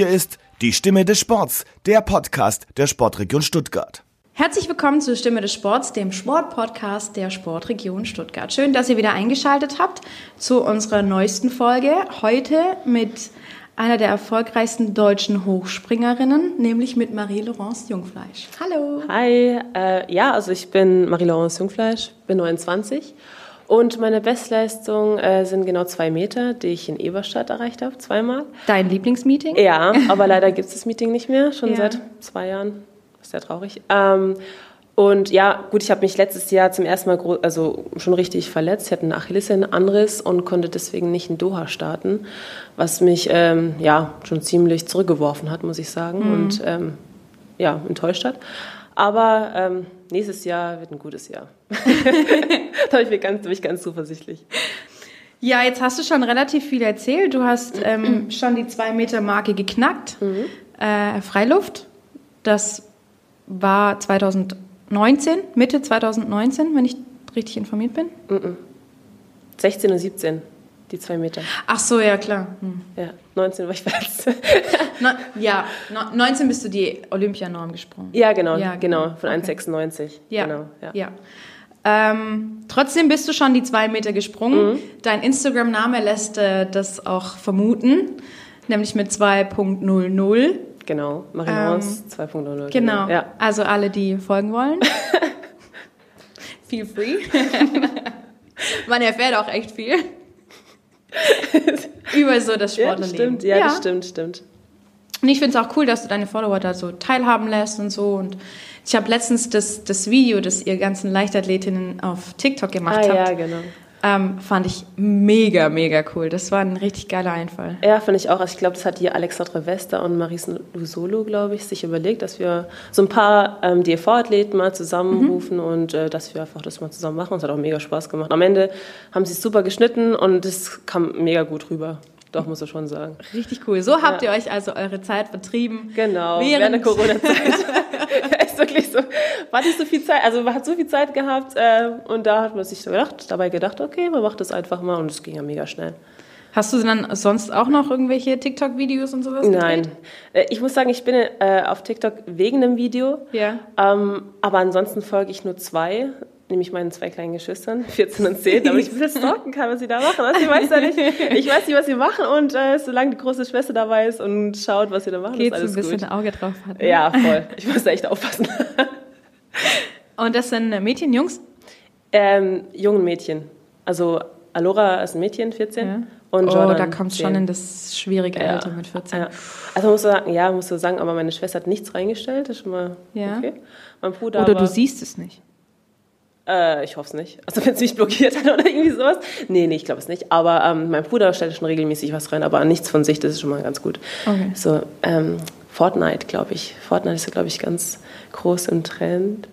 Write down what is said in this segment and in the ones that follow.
Hier ist die Stimme des Sports, der Podcast der Sportregion Stuttgart. Herzlich willkommen zur Stimme des Sports, dem Sportpodcast der Sportregion Stuttgart. Schön, dass ihr wieder eingeschaltet habt zu unserer neuesten Folge. Heute mit einer der erfolgreichsten deutschen Hochspringerinnen, nämlich mit Marie-Laurence Jungfleisch. Hallo. Hi, äh, ja, also ich bin Marie-Laurence Jungfleisch, bin 29 und meine Bestleistung äh, sind genau zwei Meter, die ich in Eberstadt erreicht habe, zweimal. Dein Lieblingsmeeting? Ja, aber leider gibt es das Meeting nicht mehr, schon ja. seit zwei Jahren. Ist sehr traurig. Ähm, und ja, gut, ich habe mich letztes Jahr zum ersten Mal also schon richtig verletzt. Ich hatte einen Achillessehnenanriss und konnte deswegen nicht in Doha starten, was mich ähm, ja schon ziemlich zurückgeworfen hat, muss ich sagen, mhm. und ähm, ja, enttäuscht hat. Aber ähm, nächstes Jahr wird ein gutes Jahr. da bin ich, ganz, bin ich ganz zuversichtlich. Ja, jetzt hast du schon relativ viel erzählt. Du hast ähm, schon die zwei Meter Marke geknackt. Mhm. Äh, Freiluft, das war 2000 19, Mitte 2019, wenn ich richtig informiert bin? -mm. 16 und 17, die zwei Meter. Ach so, ja, klar. Hm. Ja, 19 war ich fest. no, ja, no, 19 bist du die Olympianorm gesprungen. Ja, genau, ja, genau, von okay. 1,96. Ja, genau, ja. ja. Ähm, trotzdem bist du schon die zwei Meter gesprungen. Mhm. Dein Instagram-Name lässt äh, das auch vermuten, nämlich mit 2.00. Genau, Marinons ähm, 2.0. Genau, ja. also alle, die folgen wollen. Feel free. Man erfährt auch echt viel. Über so das Sportlerleben. Ja, stimmt, ja, ja, das stimmt, stimmt. Und ich finde es auch cool, dass du deine Follower da so teilhaben lässt und so. Und ich habe letztens das, das Video, das ihr ganzen Leichtathletinnen auf TikTok gemacht ah, habt. Ja, genau ähm, fand ich mega, mega cool. Das war ein richtig geiler Einfall. Ja, finde ich auch. Also ich glaube, das hat die Alexandra Wester und Maris Lusolo, glaube ich, sich überlegt, dass wir so ein paar ähm, DFV-Athleten mal zusammenrufen mhm. und äh, dass wir einfach das mal zusammen machen. Es hat auch mega Spaß gemacht. Am Ende haben sie es super geschnitten und es kam mega gut rüber. Doch, muss ich schon sagen. Richtig cool. So habt ihr euch also eure Zeit vertrieben. Genau, während, während der Corona-Zeit. wirklich so, war nicht so viel Zeit, also man hat so viel Zeit gehabt äh, und da hat man sich so gedacht, dabei gedacht, okay, man macht das einfach mal und es ging ja mega schnell. Hast du dann sonst auch noch irgendwelche TikTok-Videos und sowas gedreht? Nein. Äh, ich muss sagen, ich bin äh, auf TikTok wegen einem Video. Ja. Ähm, aber ansonsten folge ich nur zwei nämlich meinen zwei kleinen Geschwistern, 14 und 10, damit ich ein bisschen stalken kann, was sie da machen. Also ich weiß ja nicht, ich weiß nicht, was sie machen und äh, solange die große Schwester dabei ist und schaut, was sie da machen, Geht's ist alles ein bisschen gut. Auge drauf hat. Ne? Ja, voll. Ich muss da echt aufpassen. und das sind Mädchen, Jungs? Ähm, jungen Mädchen. Also Alora ist ein Mädchen, 14. Ja. Und oh, Jordan, da kommt schon in das schwierige ja. Alter mit 14. Ja. Also muss sagen, ja, musst du sagen, aber meine Schwester hat nichts reingestellt, das ist schon mal ja. okay. Mein Bruder Oder aber, du siehst es nicht. Äh, ich hoffe es nicht. Also wenn es mich blockiert hat oder irgendwie sowas. Nee, nee, ich glaube es nicht. Aber ähm, mein Bruder stellt schon regelmäßig was rein, aber nichts von sich, das ist schon mal ganz gut. Okay. So, ähm, Fortnite, glaube ich. Fortnite ist, glaube ich, ganz groß im Trend.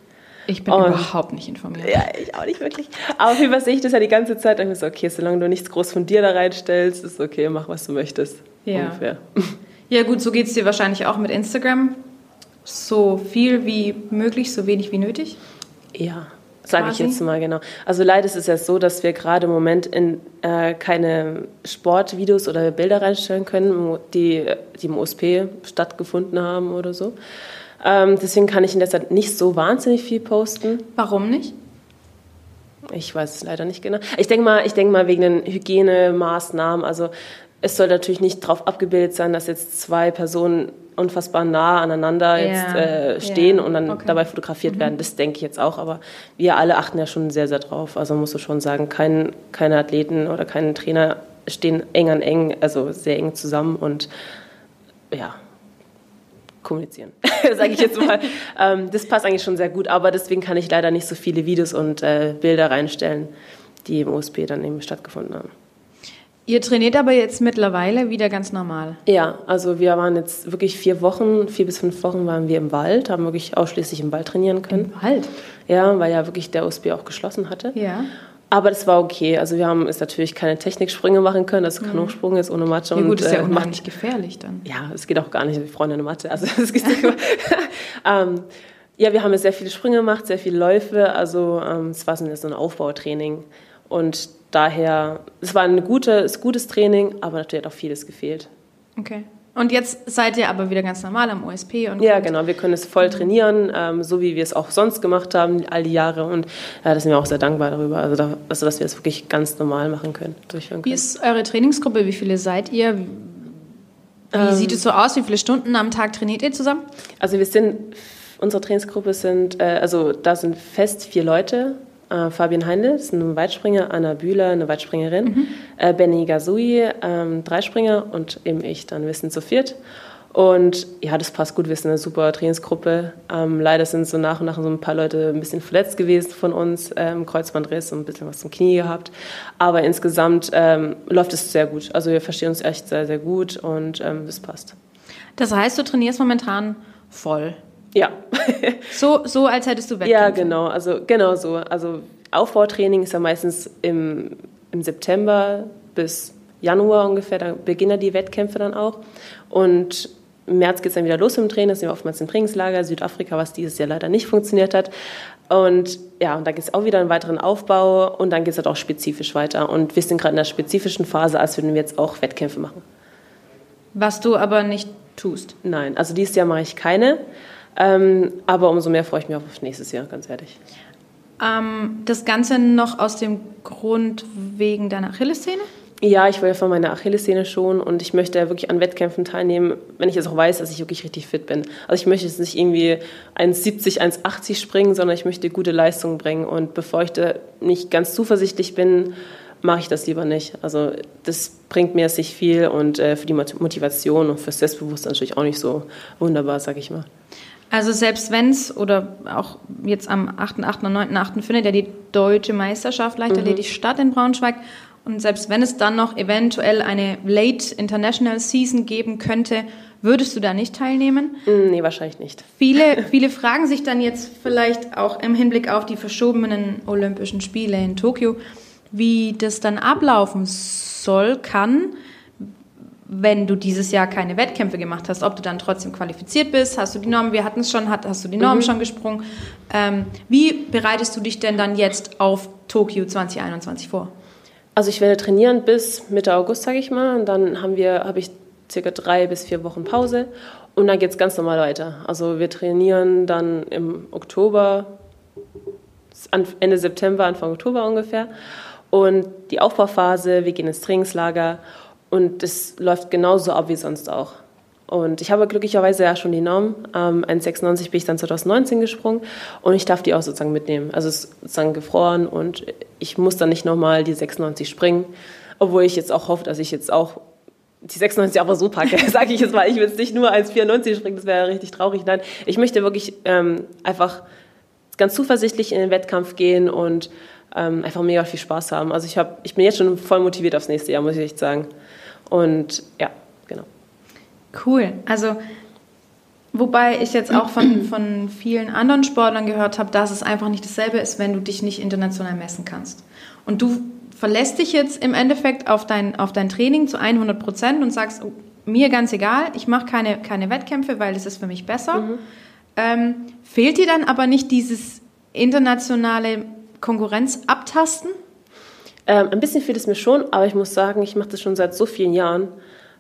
Ich bin und, überhaupt nicht informiert. Ja, ich auch nicht wirklich. Aber auf jeden Fall sehe ich das ja die ganze Zeit. Und ich so, okay, solange du nichts groß von dir da reinstellst, ist okay, mach was du möchtest. Ja. Ungefähr. Ja, gut, so geht es dir wahrscheinlich auch mit Instagram. So viel wie möglich, so wenig wie nötig. Ja, Sage ich jetzt mal genau. Also leider ist es ja so, dass wir gerade im Moment in äh, keine Sportvideos oder Bilder reinstellen können, die, die im OSP stattgefunden haben oder so. Ähm, deswegen kann ich in der Zeit nicht so wahnsinnig viel posten. Warum nicht? Ich weiß es leider nicht genau. Ich denke mal, ich denke mal wegen den Hygienemaßnahmen. Also es soll natürlich nicht darauf abgebildet sein, dass jetzt zwei Personen unfassbar nah aneinander ja. jetzt äh, stehen ja. und dann okay. dabei fotografiert mhm. werden. Das denke ich jetzt auch, aber wir alle achten ja schon sehr, sehr drauf. Also musst du schon sagen, kein, keine Athleten oder kein Trainer stehen eng an eng, also sehr eng zusammen und ja, kommunizieren, sage ich jetzt mal. ähm, das passt eigentlich schon sehr gut, aber deswegen kann ich leider nicht so viele Videos und äh, Bilder reinstellen, die im OSP dann eben stattgefunden haben. Ihr trainiert aber jetzt mittlerweile wieder ganz normal. Ja, also wir waren jetzt wirklich vier Wochen, vier bis fünf Wochen waren wir im Wald, haben wirklich ausschließlich im Wald trainieren können. Im Wald? Ja, weil ja wirklich der OSB auch geschlossen hatte. Ja. Aber das war okay. Also wir haben jetzt natürlich keine Techniksprünge machen können, also kein Hochsprung ist ohne Matte. Ja gut, und, ist ja äh, unheimlich gefährlich dann. Ja, es geht auch gar nicht. Wir freuen eine Matte. Also es geht ähm, ja, wir haben jetzt sehr viele Sprünge gemacht, sehr viele Läufe. Also ähm, es war so ein Aufbautraining. Und daher, es war ein gute, gutes Training, aber natürlich hat auch vieles gefehlt. Okay. Und jetzt seid ihr aber wieder ganz normal am OSP. Und ja, genau. Wir können es voll trainieren, ähm, so wie wir es auch sonst gemacht haben, all die Jahre. Und ja, da sind wir auch sehr dankbar darüber, also, da, also dass wir es wirklich ganz normal machen können, durchführen können. Wie ist eure Trainingsgruppe? Wie viele seid ihr? Wie ähm, sieht es so aus? Wie viele Stunden am Tag trainiert ihr zusammen? Also wir sind, unsere Trainingsgruppe sind, äh, also da sind fest vier Leute äh, Fabian Heindl ist ein Weitspringer, Anna Bühler, eine Weitspringerin, mhm. äh, Benny Gazui, ähm, Dreispringer und eben ich, dann wir sind zu viert. Und ja, das passt gut, wir sind eine super Trainingsgruppe. Ähm, leider sind so nach und nach so ein paar Leute ein bisschen verletzt gewesen von uns, ähm, Kreuzbandriss und ein bisschen was zum Knie gehabt. Aber insgesamt ähm, läuft es sehr gut. Also wir verstehen uns echt sehr, sehr gut und ähm, es passt. Das heißt, du trainierst momentan voll? Ja. so, so, als hättest du Wettkämpfe? Ja, genau. Also, genau so. Also, Aufbautraining ist ja meistens im, im September bis Januar ungefähr. Da beginnen die Wettkämpfe dann auch. Und im März geht es dann wieder los im Training. Das sind wir oftmals im Trainingslager Südafrika, was dieses Jahr leider nicht funktioniert hat. Und ja, und da geht es auch wieder einen weiteren Aufbau und dann geht es halt auch spezifisch weiter. Und wir sind gerade in der spezifischen Phase, als würden wir jetzt auch Wettkämpfe machen. Was du aber nicht tust? Nein, also dieses Jahr mache ich keine. Ähm, aber umso mehr freue ich mich auf nächstes Jahr, ganz ehrlich. Ähm, das Ganze noch aus dem Grund wegen deiner Achillessehne? Ja, ich will von meiner Achillessehne schon und ich möchte wirklich an Wettkämpfen teilnehmen, wenn ich jetzt auch weiß, dass ich wirklich richtig fit bin. Also ich möchte jetzt nicht irgendwie 1,70, 1,80 springen, sondern ich möchte gute Leistungen bringen. Und bevor ich da nicht ganz zuversichtlich bin, mache ich das lieber nicht. Also das bringt mir nicht viel und äh, für die Motivation und fürs Selbstbewusstsein natürlich auch nicht so wunderbar, sag ich mal. Also selbst wenn es, oder auch jetzt am 8.8. und 9.8. findet ja die deutsche Meisterschaft Leichtathletik mhm. statt in Braunschweig. Und selbst wenn es dann noch eventuell eine Late International Season geben könnte, würdest du da nicht teilnehmen? Mm, nee, wahrscheinlich nicht. Viele, viele fragen sich dann jetzt vielleicht auch im Hinblick auf die verschobenen Olympischen Spiele in Tokio, wie das dann ablaufen soll, kann wenn du dieses Jahr keine Wettkämpfe gemacht hast, ob du dann trotzdem qualifiziert bist, hast du die Norm, wir hatten es schon, hast du die Norm mhm. schon gesprungen. Ähm, wie bereitest du dich denn dann jetzt auf Tokio 2021 vor? Also ich werde trainieren bis Mitte August, sage ich mal, und dann haben wir, habe ich circa drei bis vier Wochen Pause und dann geht es ganz normal weiter. Also wir trainieren dann im Oktober, Ende September, Anfang Oktober ungefähr und die Aufbauphase, wir gehen ins Trainingslager und das läuft genauso ab wie sonst auch. Und ich habe glücklicherweise ja schon die Norm. Ähm, 1,96 bin ich dann 2019 gesprungen und ich darf die auch sozusagen mitnehmen. Also es ist sozusagen gefroren und ich muss dann nicht nochmal die 96 springen. Obwohl ich jetzt auch hoffe, dass ich jetzt auch die 96 aber so packe, sage ich jetzt mal. Ich will jetzt nicht nur 1,94 springen, das wäre richtig traurig. Nein, ich möchte wirklich ähm, einfach ganz zuversichtlich in den Wettkampf gehen und ähm, einfach mega viel Spaß haben. Also ich, hab, ich bin jetzt schon voll motiviert aufs nächste Jahr, muss ich echt sagen. Und ja, genau. Cool. Also Wobei ich jetzt auch von, von vielen anderen Sportlern gehört habe, dass es einfach nicht dasselbe ist, wenn du dich nicht international messen kannst. Und du verlässt dich jetzt im Endeffekt auf dein, auf dein Training zu 100 Prozent und sagst, oh, mir ganz egal, ich mache keine, keine Wettkämpfe, weil es ist für mich besser. Mhm. Ähm, fehlt dir dann aber nicht dieses internationale Konkurrenz abtasten? Ähm, ein bisschen fehlt es mir schon, aber ich muss sagen, ich mache das schon seit so vielen Jahren.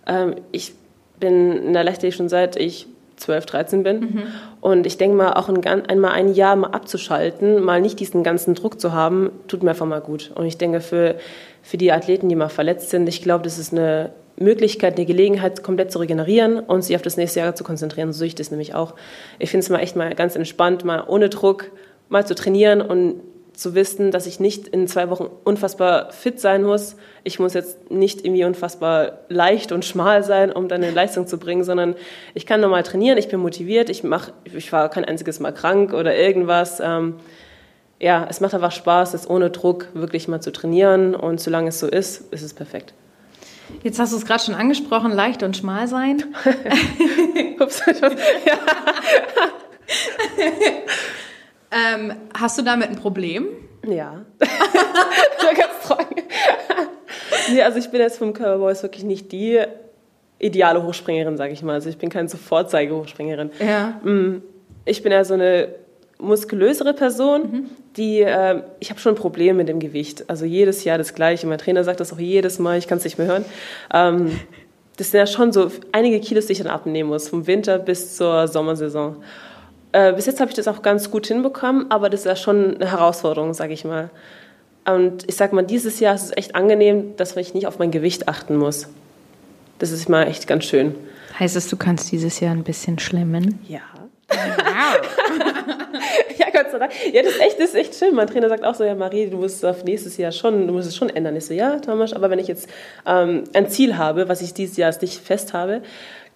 Ähm, ich bin in der Leichtathletik schon seit ich 12, 13 bin. Mhm. Und ich denke mal, auch ein, einmal ein Jahr mal abzuschalten, mal nicht diesen ganzen Druck zu haben, tut mir einfach mal gut. Und ich denke, für, für die Athleten, die mal verletzt sind, ich glaube, das ist eine Möglichkeit, eine Gelegenheit, komplett zu regenerieren und sich auf das nächste Jahr zu konzentrieren. So sehe ich das nämlich auch. Ich finde es mal echt mal ganz entspannt, mal ohne Druck mal zu trainieren und zu wissen, dass ich nicht in zwei Wochen unfassbar fit sein muss. Ich muss jetzt nicht irgendwie unfassbar leicht und schmal sein, um dann eine Leistung zu bringen, sondern ich kann normal trainieren, ich bin motiviert, ich, mach, ich war kein einziges Mal krank oder irgendwas. Ähm, ja, es macht einfach Spaß, das ohne Druck wirklich mal zu trainieren und solange es so ist, ist es perfekt. Jetzt hast du es gerade schon angesprochen, leicht und schmal sein. Ups, ja. Ähm, hast du damit ein Problem? Ja. ganz trocken. nee, also ich bin jetzt vom Körperboys wirklich nicht die ideale Hochspringerin, sage ich mal. Also ich bin keine Sofortzeige-Hochspringerin. Ja. Mm, ich bin ja so eine muskulösere Person, mhm. die, äh, ich habe schon ein Problem mit dem Gewicht. Also jedes Jahr das Gleiche. Mein Trainer sagt das auch jedes Mal, ich kann es nicht mehr hören. Ähm, das sind ja schon so einige Kilos, die ich dann abnehmen muss, vom Winter bis zur Sommersaison. Äh, bis jetzt habe ich das auch ganz gut hinbekommen, aber das ist ja schon eine Herausforderung, sage ich mal. Und ich sag mal, dieses Jahr ist es echt angenehm, dass ich nicht auf mein Gewicht achten muss. Das ist mal echt ganz schön. Heißt es, du kannst dieses Jahr ein bisschen schlemmen? Ja. ja, Gott sei Dank. Ja, das ist echt, das ist echt schön. Mein Trainer sagt auch so, ja, Marie, du musst auf nächstes Jahr schon, du musst es schon ändern. Ich so, ja, Thomas, aber wenn ich jetzt ähm, ein Ziel habe, was ich dieses Jahr nicht fest habe,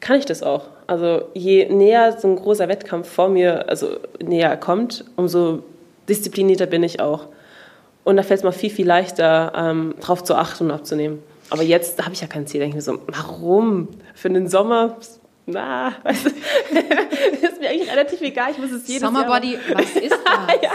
kann ich das auch. Also je näher so ein großer Wettkampf vor mir, also näher kommt, umso disziplinierter bin ich auch. Und da fällt es mir viel, viel leichter, ähm, drauf zu achten und abzunehmen. Aber jetzt habe ich ja kein Ziel. Da denke ich mir so, warum? Für den Sommer na, weißt du, ist mir eigentlich relativ egal. Ich muss es jedes Sommerbody, Jahr. was ist das? ja,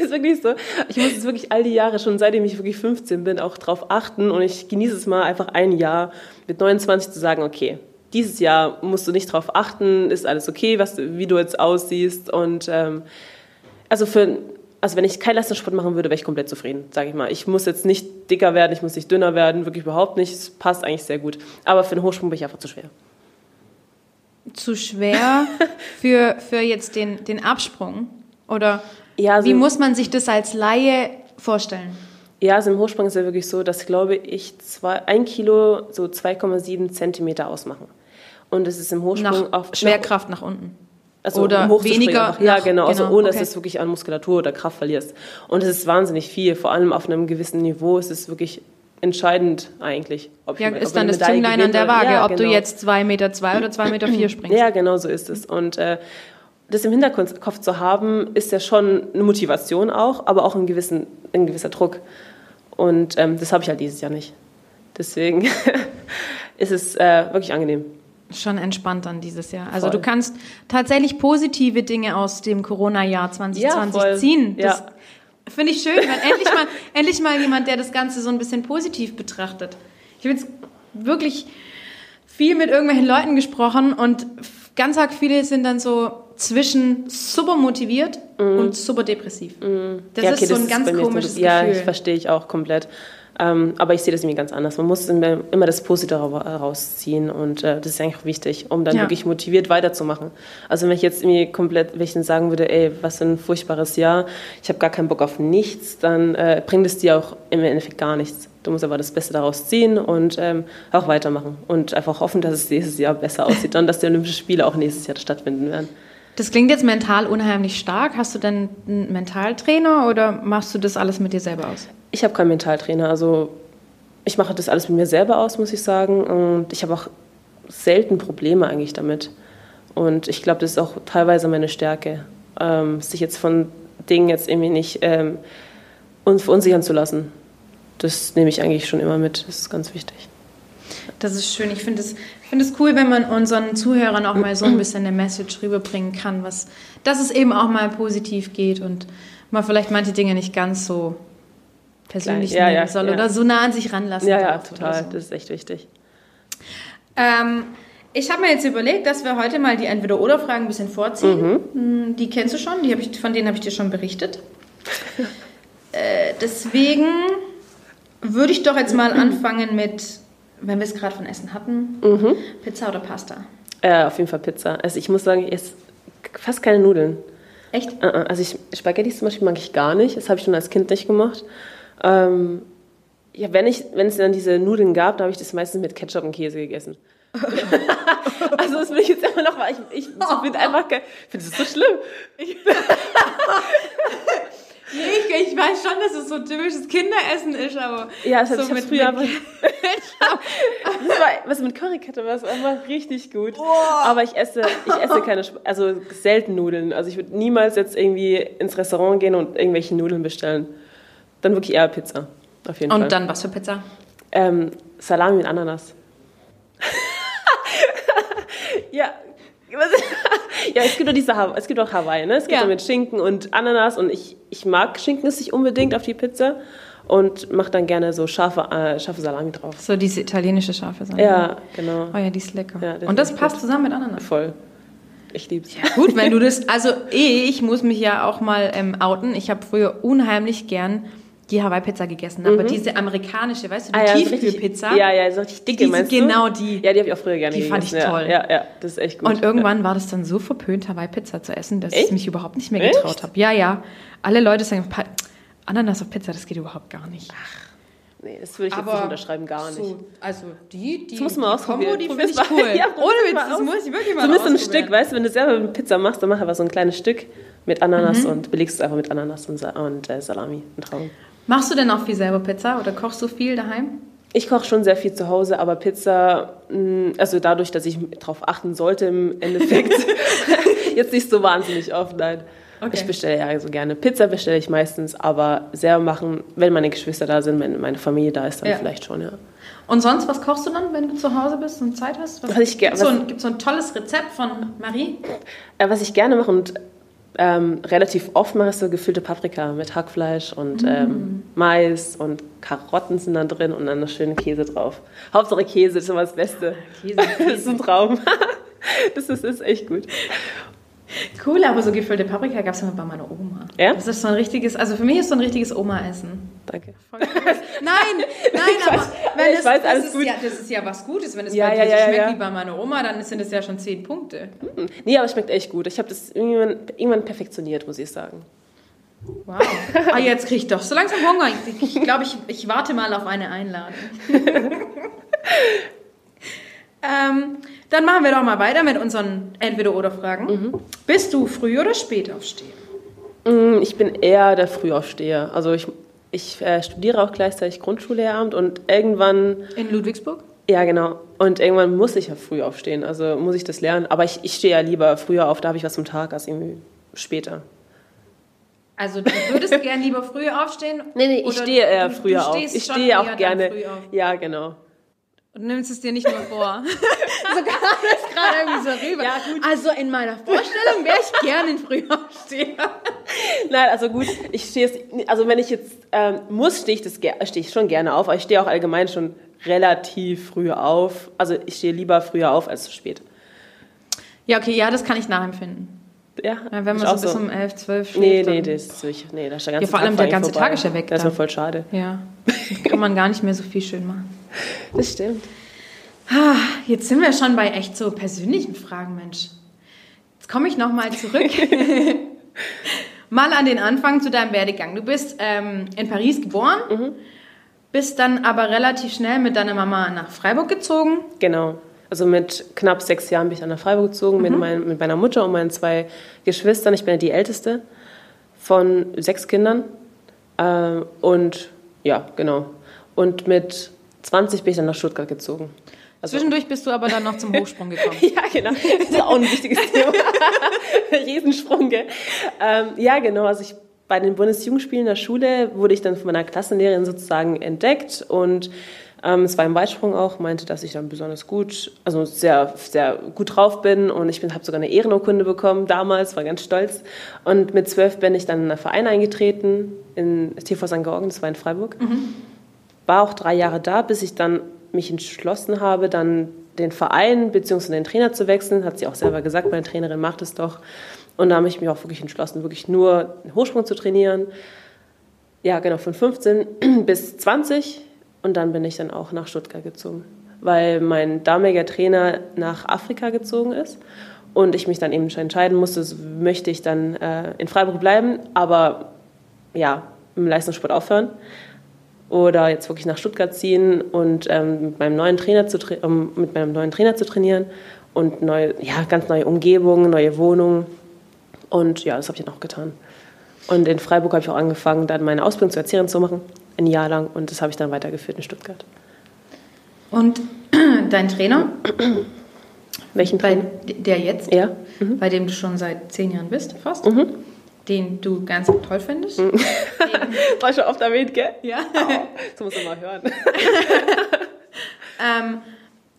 ist wirklich so. Ich muss es wirklich all die Jahre, schon seitdem ich wirklich 15 bin, auch drauf achten und ich genieße es mal einfach ein Jahr mit 29 zu sagen, okay, dieses Jahr musst du nicht drauf achten, ist alles okay, was, wie du jetzt aussiehst und ähm, also für also wenn ich keinen Leistungssport machen würde, wäre ich komplett zufrieden, sage ich mal. Ich muss jetzt nicht dicker werden, ich muss nicht dünner werden, wirklich überhaupt nicht. Es passt eigentlich sehr gut. Aber für den Hochsprung bin ich einfach zu schwer zu schwer für, für jetzt den, den Absprung? Oder ja, also, wie muss man sich das als Laie vorstellen? Ja, also im Hochsprung ist ja wirklich so, dass, glaube ich, zwei, ein Kilo so 2,7 Zentimeter ausmachen. Und es ist im Hochsprung nach auch... Schwerkraft nach, nach unten. Also oder weniger. Nach, ja, genau, also genau, ohne okay. dass du wirklich an Muskulatur oder Kraft verlierst. Und es ist wahnsinnig viel, vor allem auf einem gewissen Niveau ist es wirklich entscheidend eigentlich. Ob ja, ich, ist dann das Zünglein an der Waage, ja, ob genau. du jetzt 2,2 Meter zwei oder 2,4 Meter vier springst. Ja, genau so ist es. Und äh, das im Hinterkopf zu haben, ist ja schon eine Motivation auch, aber auch ein, gewissen, ein gewisser Druck. Und ähm, das habe ich halt dieses Jahr nicht. Deswegen ist es äh, wirklich angenehm. Schon entspannt dann dieses Jahr. Also Voll. du kannst tatsächlich positive Dinge aus dem Corona-Jahr 2020 ja, ziehen. Das ja. Finde ich schön, weil endlich mal, endlich mal jemand, der das Ganze so ein bisschen positiv betrachtet. Ich habe jetzt wirklich viel mit irgendwelchen Leuten gesprochen und ganz arg viele sind dann so zwischen super motiviert mm. und super depressiv. Mm. Das ja, okay, ist so ein ganz komisches Gefühl. Ja, ich verstehe ich auch komplett. Ähm, aber ich sehe das irgendwie ganz anders. Man muss immer das Positive rausziehen und äh, das ist eigentlich wichtig, um dann ja. wirklich motiviert weiterzumachen. Also wenn ich jetzt irgendwie komplett, wenn ich dann sagen würde, ey, was für ein furchtbares Jahr, ich habe gar keinen Bock auf nichts, dann äh, bringt es dir auch im Endeffekt gar nichts. Du musst aber das Beste daraus ziehen und ähm, auch weitermachen und einfach hoffen, dass es nächstes Jahr besser aussieht und dass die Olympischen Spiele auch nächstes Jahr stattfinden werden. Das klingt jetzt mental unheimlich stark. Hast du denn einen Mentaltrainer oder machst du das alles mit dir selber aus? Ich habe keinen Mentaltrainer. Also ich mache das alles mit mir selber aus, muss ich sagen. Und ich habe auch selten Probleme eigentlich damit. Und ich glaube, das ist auch teilweise meine Stärke, ähm, sich jetzt von Dingen jetzt irgendwie nicht ähm, verunsichern zu lassen. Das nehme ich eigentlich schon immer mit. Das ist ganz wichtig. Das ist schön. Ich finde es find cool, wenn man unseren Zuhörern auch mal so ein bisschen eine Message rüberbringen kann, was, dass es eben auch mal positiv geht und man vielleicht manche Dinge nicht ganz so persönlich ja, nehmen soll oder so nah an sich ranlassen Ja, ja, total. So. Das ist echt wichtig. Ähm, ich habe mir jetzt überlegt, dass wir heute mal die Entweder-Oder-Fragen ein bisschen vorziehen. Mhm. Hm, die kennst du schon, die ich, von denen habe ich dir schon berichtet. äh, deswegen würde ich doch jetzt mal anfangen mit wenn wir es gerade von Essen hatten, mhm. Pizza oder Pasta? Äh, auf jeden Fall Pizza. Also ich muss sagen, ich esse fast keine Nudeln. Echt? Äh, äh, also ich, Spaghetti zum Beispiel mag ich gar nicht. Das habe ich schon als Kind nicht gemacht. Ähm, ja, wenn, ich, wenn es dann diese Nudeln gab, dann habe ich das meistens mit Ketchup und Käse gegessen. also das will ich jetzt immer noch mal. Ich, ich, ich finde einfach, ich finde das so schlimm. Ich, ich, weiß schon, dass es so typisches Kinderessen ist, aber. Ja, das so ich mit früher aber. das war, was mit Currykette war, es einfach richtig gut. Oh. Aber ich esse, ich esse keine, also selten Nudeln. Also ich würde niemals jetzt irgendwie ins Restaurant gehen und irgendwelche Nudeln bestellen. Dann wirklich eher Pizza. Auf jeden und Fall. Und dann was für Pizza? Ähm, Salami mit Ananas. ja, ja, es gibt auch diese es gibt auch Hawaii, ne? Es gibt ja. mit Schinken und Ananas und ich, ich mag Schinken nicht unbedingt auf die Pizza und mache dann gerne so scharfe, äh, scharfe Salami drauf. So diese italienische scharfe Salami. Ja, genau. Oh ja, die ist lecker. Ja, und das passt gut. zusammen mit Ananas. Voll. Ich lieb's. Ja, gut, wenn du das, also ich muss mich ja auch mal ähm, outen. Ich habe früher unheimlich gern die Hawaii-Pizza gegessen habe. Diese amerikanische, weißt du, die Mhm. Ah, ja, Tiefkühlpizza. Ja, ja, so richtig dicke, Diese- meinst genau du? die. Ja, die habe ich auch früher gerne Die fand gegessen. ich toll. Ja, ja, ja, das ist echt gut. Und irgendwann war das dann so verpönt, Hawaii-Pizza zu essen, dass ich Echt? mich überhaupt nicht mehr getraut habe. Ja, ja. Alle Leute sagen, Ananas auf Pizza, das geht überhaupt gar nicht. Nee, das würde ich jetzt nicht unterschreiben, gar nicht. So, also die, die, Das muss man die ausprobieren. Kombo, die finde ich cool. Ja, Ohne Witz, das aus. muss ich wirklich mal Zumindest ein. Stück, weißt du, wenn du selber eine Pizza machst, dann mach einfach so ein kleines Stück mit Ananas Mhm. und belegst es einfach mit Ananas und, und äh, Salami. Ein Traum. Machst du denn auch viel selber Pizza oder kochst du viel daheim? Ich koche schon sehr viel zu Hause, aber Pizza, mh, also dadurch, dass ich darauf achten sollte im Endeffekt, jetzt nicht so wahnsinnig oft, nein. Okay. Ich bestelle ja so gerne. Pizza bestelle ich meistens, aber selber machen, wenn meine Geschwister da sind, wenn meine Familie da ist, dann Ja. vielleicht schon, ja. Und sonst, was kochst du dann, wenn du zu Hause bist und Zeit hast? Was, Was ich ger- gibt's so, was- ein, gibt's so ein tolles Rezept von Marie? Äh, was ich gerne mache und ähm, relativ oft mache, ist so gefüllte Paprika mit Hackfleisch und ähm, Mais und Karotten sind dann drin und dann noch schönen Käse drauf. Hauptsache Käse ist immer das Beste. Käse, Das ist ein Traum. Das ist, ist echt gut. Cool, aber so gefüllte Paprika gab es immer bei meiner Oma. Ja? Das ist so ein richtiges, also für mich ist so ein richtiges Oma-Essen. Danke. Nein, nein, aber Quatsch. wenn Ich es, weiß, das, alles ist gut. Ja, das ist ja was Gutes. Wenn es Ja, bei ja, dir ja, so schmeckt ja. wie bei meiner Oma, dann sind es ja schon zehn Punkte. Nee, aber es schmeckt echt gut. Ich habe das irgendwann, irgendwann perfektioniert, muss ich sagen. Wow. Ah, jetzt kriege ich doch so langsam Hunger. Ich, ich glaube, ich, ich warte mal auf eine Einladung. ähm, dann machen wir doch mal weiter mit unseren Entweder-Oder-Fragen. Mhm. Bist du Früh- oder Spätaufsteher? Mm, Ich bin eher der Frühaufsteher. Also ich, ich äh, studiere auch gleichzeitig Grundschullehramt und irgendwann In Ludwigsburg? Ja, genau. Und irgendwann muss ich ja früh aufstehen, also muss ich das lernen. Aber ich, ich stehe ja lieber früher auf, da habe ich was am Tag, als irgendwie später. Also du würdest gern lieber früher aufstehen? Nee, nee, ich stehe eher du- früher du auf. stehst Ich stehe auch gerne. früh auf. Ja, genau. Und nimmst es dir nicht nur vor. so kam das gerade irgendwie so rüber. Ja, gut. Also in meiner Vorstellung wäre ich gern in Frühaufsteher. Nein, also gut, ich stehe jetzt, also wenn ich jetzt ähm, muss, stehe ich, das, stehe ich schon gerne auf, aber ich stehe auch allgemein schon relativ früh auf. Also ich stehe lieber früher auf als zu spät. Ja, okay, ja, das kann ich nachempfinden. Ja, Ja, wenn man so bis um 11, 12 schläft. Nee, nee, das ist. Nee, da ist der ganze Ja, vor allem Tag der ganze vorbei. Tag ist ja weg Das ist voll schade. Ja, kann man gar nicht mehr so viel schön machen. Das stimmt. Jetzt sind wir schon bei echt so persönlichen Fragen, Mensch. Jetzt komme ich nochmal zurück. mal an den Anfang zu deinem Werdegang. Du bist ähm, in Paris geboren, Mhm. bist dann aber relativ schnell mit deiner Mama nach Freiburg gezogen. Genau. Also mit knapp sechs Jahren bin ich dann nach Freiburg gezogen mit, mein, mit meiner Mutter und meinen zwei Geschwistern. Ich bin ja die älteste von sechs Kindern. Äh, und ja, genau. Und mit 20 bin ich dann nach Stuttgart gezogen. Also, Zwischendurch bist du aber dann noch zum Hochsprung gekommen. ja, genau. Das ist auch ein wichtiges Thema. Riesensprung, gell? Ähm, ja, genau. Also ich bei den Bundesjugendspielen der Schule wurde ich dann von meiner Klassenlehrerin sozusagen entdeckt und ähm, es war im Weitsprung auch, meinte, dass ich dann besonders gut, also sehr, sehr gut drauf bin und ich habe sogar eine Ehrenurkunde bekommen damals, war ganz stolz. Und mit zwölf bin ich dann in einen Verein eingetreten, in TV St. Georgen, das war in Freiburg. War auch drei Jahre da, bis ich dann mich entschlossen habe, dann den Verein bzw. den Trainer zu wechseln. Hat sie auch selber gesagt, meine Trainerin macht es doch. Und da habe ich mich auch wirklich entschlossen, wirklich nur den Hochsprung zu trainieren. Ja, genau, von 15 bis 20. Und dann bin ich dann auch nach Stuttgart gezogen, weil mein damaliger Trainer nach Afrika gezogen ist. Und ich mich dann eben entscheiden musste, möchte ich dann äh, in Freiburg bleiben, aber ja, im Leistungssport aufhören oder jetzt wirklich nach Stuttgart ziehen und ähm, mit, meinem neuen Trainer zu um, mit meinem neuen Trainer zu trainieren und neue, ja, ganz neue Umgebung, neue Wohnung. Und ja, das habe ich dann auch getan. Und in Freiburg habe ich auch angefangen, dann meine Ausbildung zur Erzieherin zu machen, ein Jahr lang. Und das habe ich dann weitergeführt in Stuttgart. Und dein Trainer, Welchen bei Trainer? der jetzt, Ja. bei dem du schon seit zehn Jahren bist, fast, Mhm. Den du ganz toll findest. War schon oft erwähnt, gell? Ja. Das muss man mal hören. Ähm,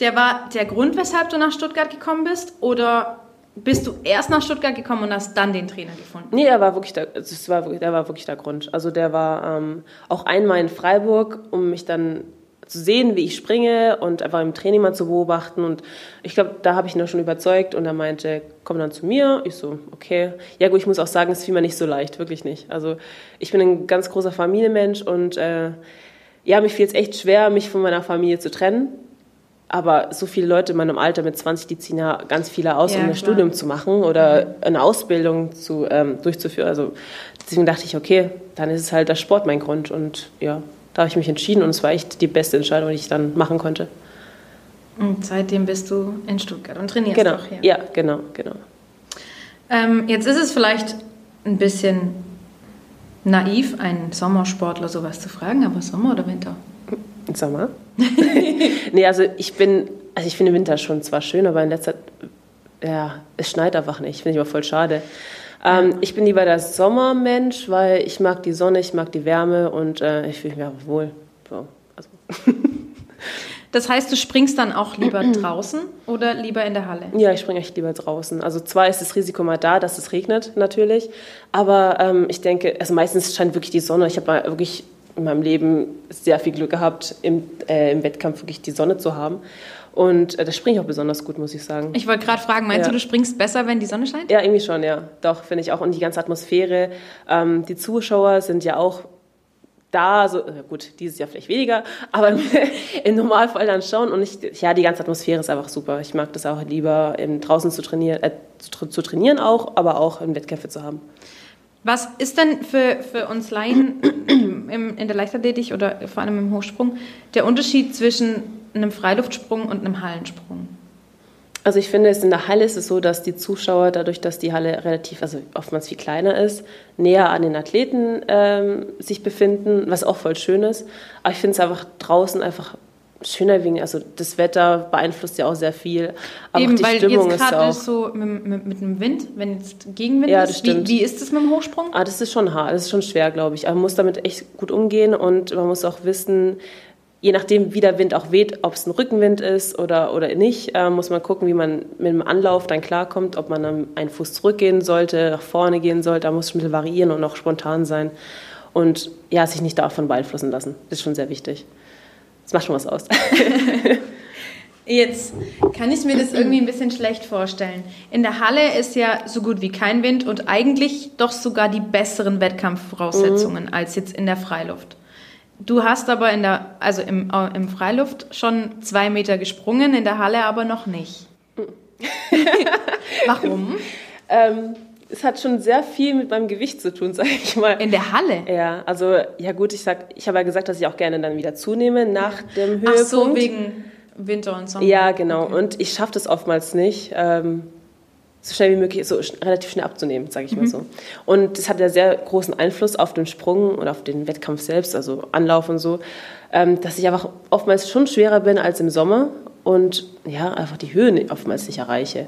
der war der Grund, weshalb du nach Stuttgart gekommen bist? Oder bist du erst nach Stuttgart gekommen und hast dann den Trainer gefunden? Nee, er war wirklich der, es war, wirklich- der war wirklich der Grund. Also der war ähm, auch einmal in Freiburg, um mich dann zu sehen, wie ich springe und einfach im Training mal zu beobachten. Und ich glaube, da habe ich ihn schon überzeugt und er meinte, komm dann zu mir. Ich so, okay. Ja gut, ich muss auch sagen, es fiel mir nicht so leicht, wirklich nicht. Also ich bin ein ganz großer Familienmensch und äh, ja, mich fiel es echt schwer, mich von meiner Familie zu trennen. Aber so viele Leute in meinem Alter mit 20, die ziehen ja ganz viele aus, Ja, um ein klar. Studium zu machen oder eine Ausbildung zu, ähm, durchzuführen. Also deswegen dachte ich, okay, dann ist es halt der Sport mein Grund. Und ja, da habe ich mich entschieden und es war echt die beste Entscheidung, die ich dann machen konnte. Und seitdem bist du in Stuttgart und trainierst Genau, auch hier. ja, genau, genau. Ähm, jetzt ist es vielleicht ein bisschen naiv, einen Sommersportler sowas zu fragen, aber Sommer oder Winter? Sommer? nee, also ich bin, also ich finde Winter schon zwar schön, aber in letzter ja, es schneit einfach nicht. Finde ich aber voll schade. Ähm, ich bin lieber der Sommermensch, weil ich mag die Sonne, ich mag die Wärme und äh, ich fühle mich einfach wohl. So, also. Das heißt, du springst dann auch lieber draußen oder lieber in der Halle? Ja, ich springe echt lieber draußen. Also zwar ist das Risiko mal da, dass es regnet natürlich, aber ähm, ich denke, also meistens scheint wirklich die Sonne. Ich habe wirklich in meinem Leben sehr viel Glück gehabt, im, äh, im Wettkampf wirklich die Sonne zu haben. Und äh, das springe ich auch besonders gut, muss ich sagen. Ich wollte gerade fragen, meinst Ja. du, du springst besser, wenn die Sonne scheint? Ja, irgendwie schon, ja. Doch, finde ich auch. Und die ganze Atmosphäre. Ähm, die Zuschauer sind ja auch da, so, äh, gut, dieses Jahr vielleicht weniger, aber im, im Normalfall dann schon. Und ich, ja, die ganze Atmosphäre ist einfach super. Ich mag das auch lieber, draußen zu trainieren, äh, zu, zu trainieren auch, aber auch in Wettkämpfe zu haben. Was ist denn für, für uns Laien im, in der Leichtathletik oder vor allem im Hochsprung der Unterschied zwischen einem Freiluftsprung und einem Hallensprung? Also ich finde, es in der Halle ist es so, dass die Zuschauer, dadurch, dass die Halle relativ, also oftmals viel kleiner ist, näher an den Athleten ähm, sich befinden, was auch voll schön ist. Aber ich finde es einfach draußen einfach schöner wegen, also das Wetter beeinflusst ja auch sehr viel. Aber auch Eben, die weil Stimmung jetzt ist gerade auch. so mit, mit, mit dem Wind, wenn jetzt Gegenwind Ja, ist. Wie, wie ist das mit dem Hochsprung? Ah, das ist schon hart, das ist schon schwer, glaube ich. Aber man muss damit echt gut umgehen und man muss auch wissen, je nachdem, wie der Wind auch weht, ob es ein Rückenwind ist oder, oder nicht, äh, muss man gucken, wie man mit dem Anlauf dann klarkommt, ob man dann einen Fuß zurückgehen sollte, nach vorne gehen sollte. Da muss es ein bisschen variieren und auch spontan sein. Und ja, sich nicht davon beeinflussen lassen. Das ist schon sehr wichtig. Das macht schon was aus. Jetzt kann ich mir das irgendwie ein bisschen schlecht vorstellen. In der Halle ist ja so gut wie kein Wind und eigentlich doch sogar die besseren Wettkampfvoraussetzungen Mhm. als jetzt in der Freiluft. Du hast aber in der, also im, im Freiluft schon zwei Meter gesprungen, in der Halle aber noch nicht. Warum? ähm, es hat schon sehr viel mit meinem Gewicht zu tun, sage ich mal. In der Halle? Ja, also ja gut, ich sag, ich habe ja gesagt, dass ich auch gerne dann wieder zunehme nach dem Ach Höhepunkt. so, wegen Winter und Sommer. Ja, genau. Okay. Und ich schaffe das oftmals nicht, ähm, so schnell wie möglich, so relativ schnell abzunehmen, sage ich Mhm. mal so. Und das hat ja sehr großen Einfluss auf den Sprung und auf den Wettkampf selbst, also Anlauf und so, ähm, dass ich einfach oftmals schon schwerer bin als im Sommer und ja, einfach die Höhe nicht- oftmals nicht erreiche.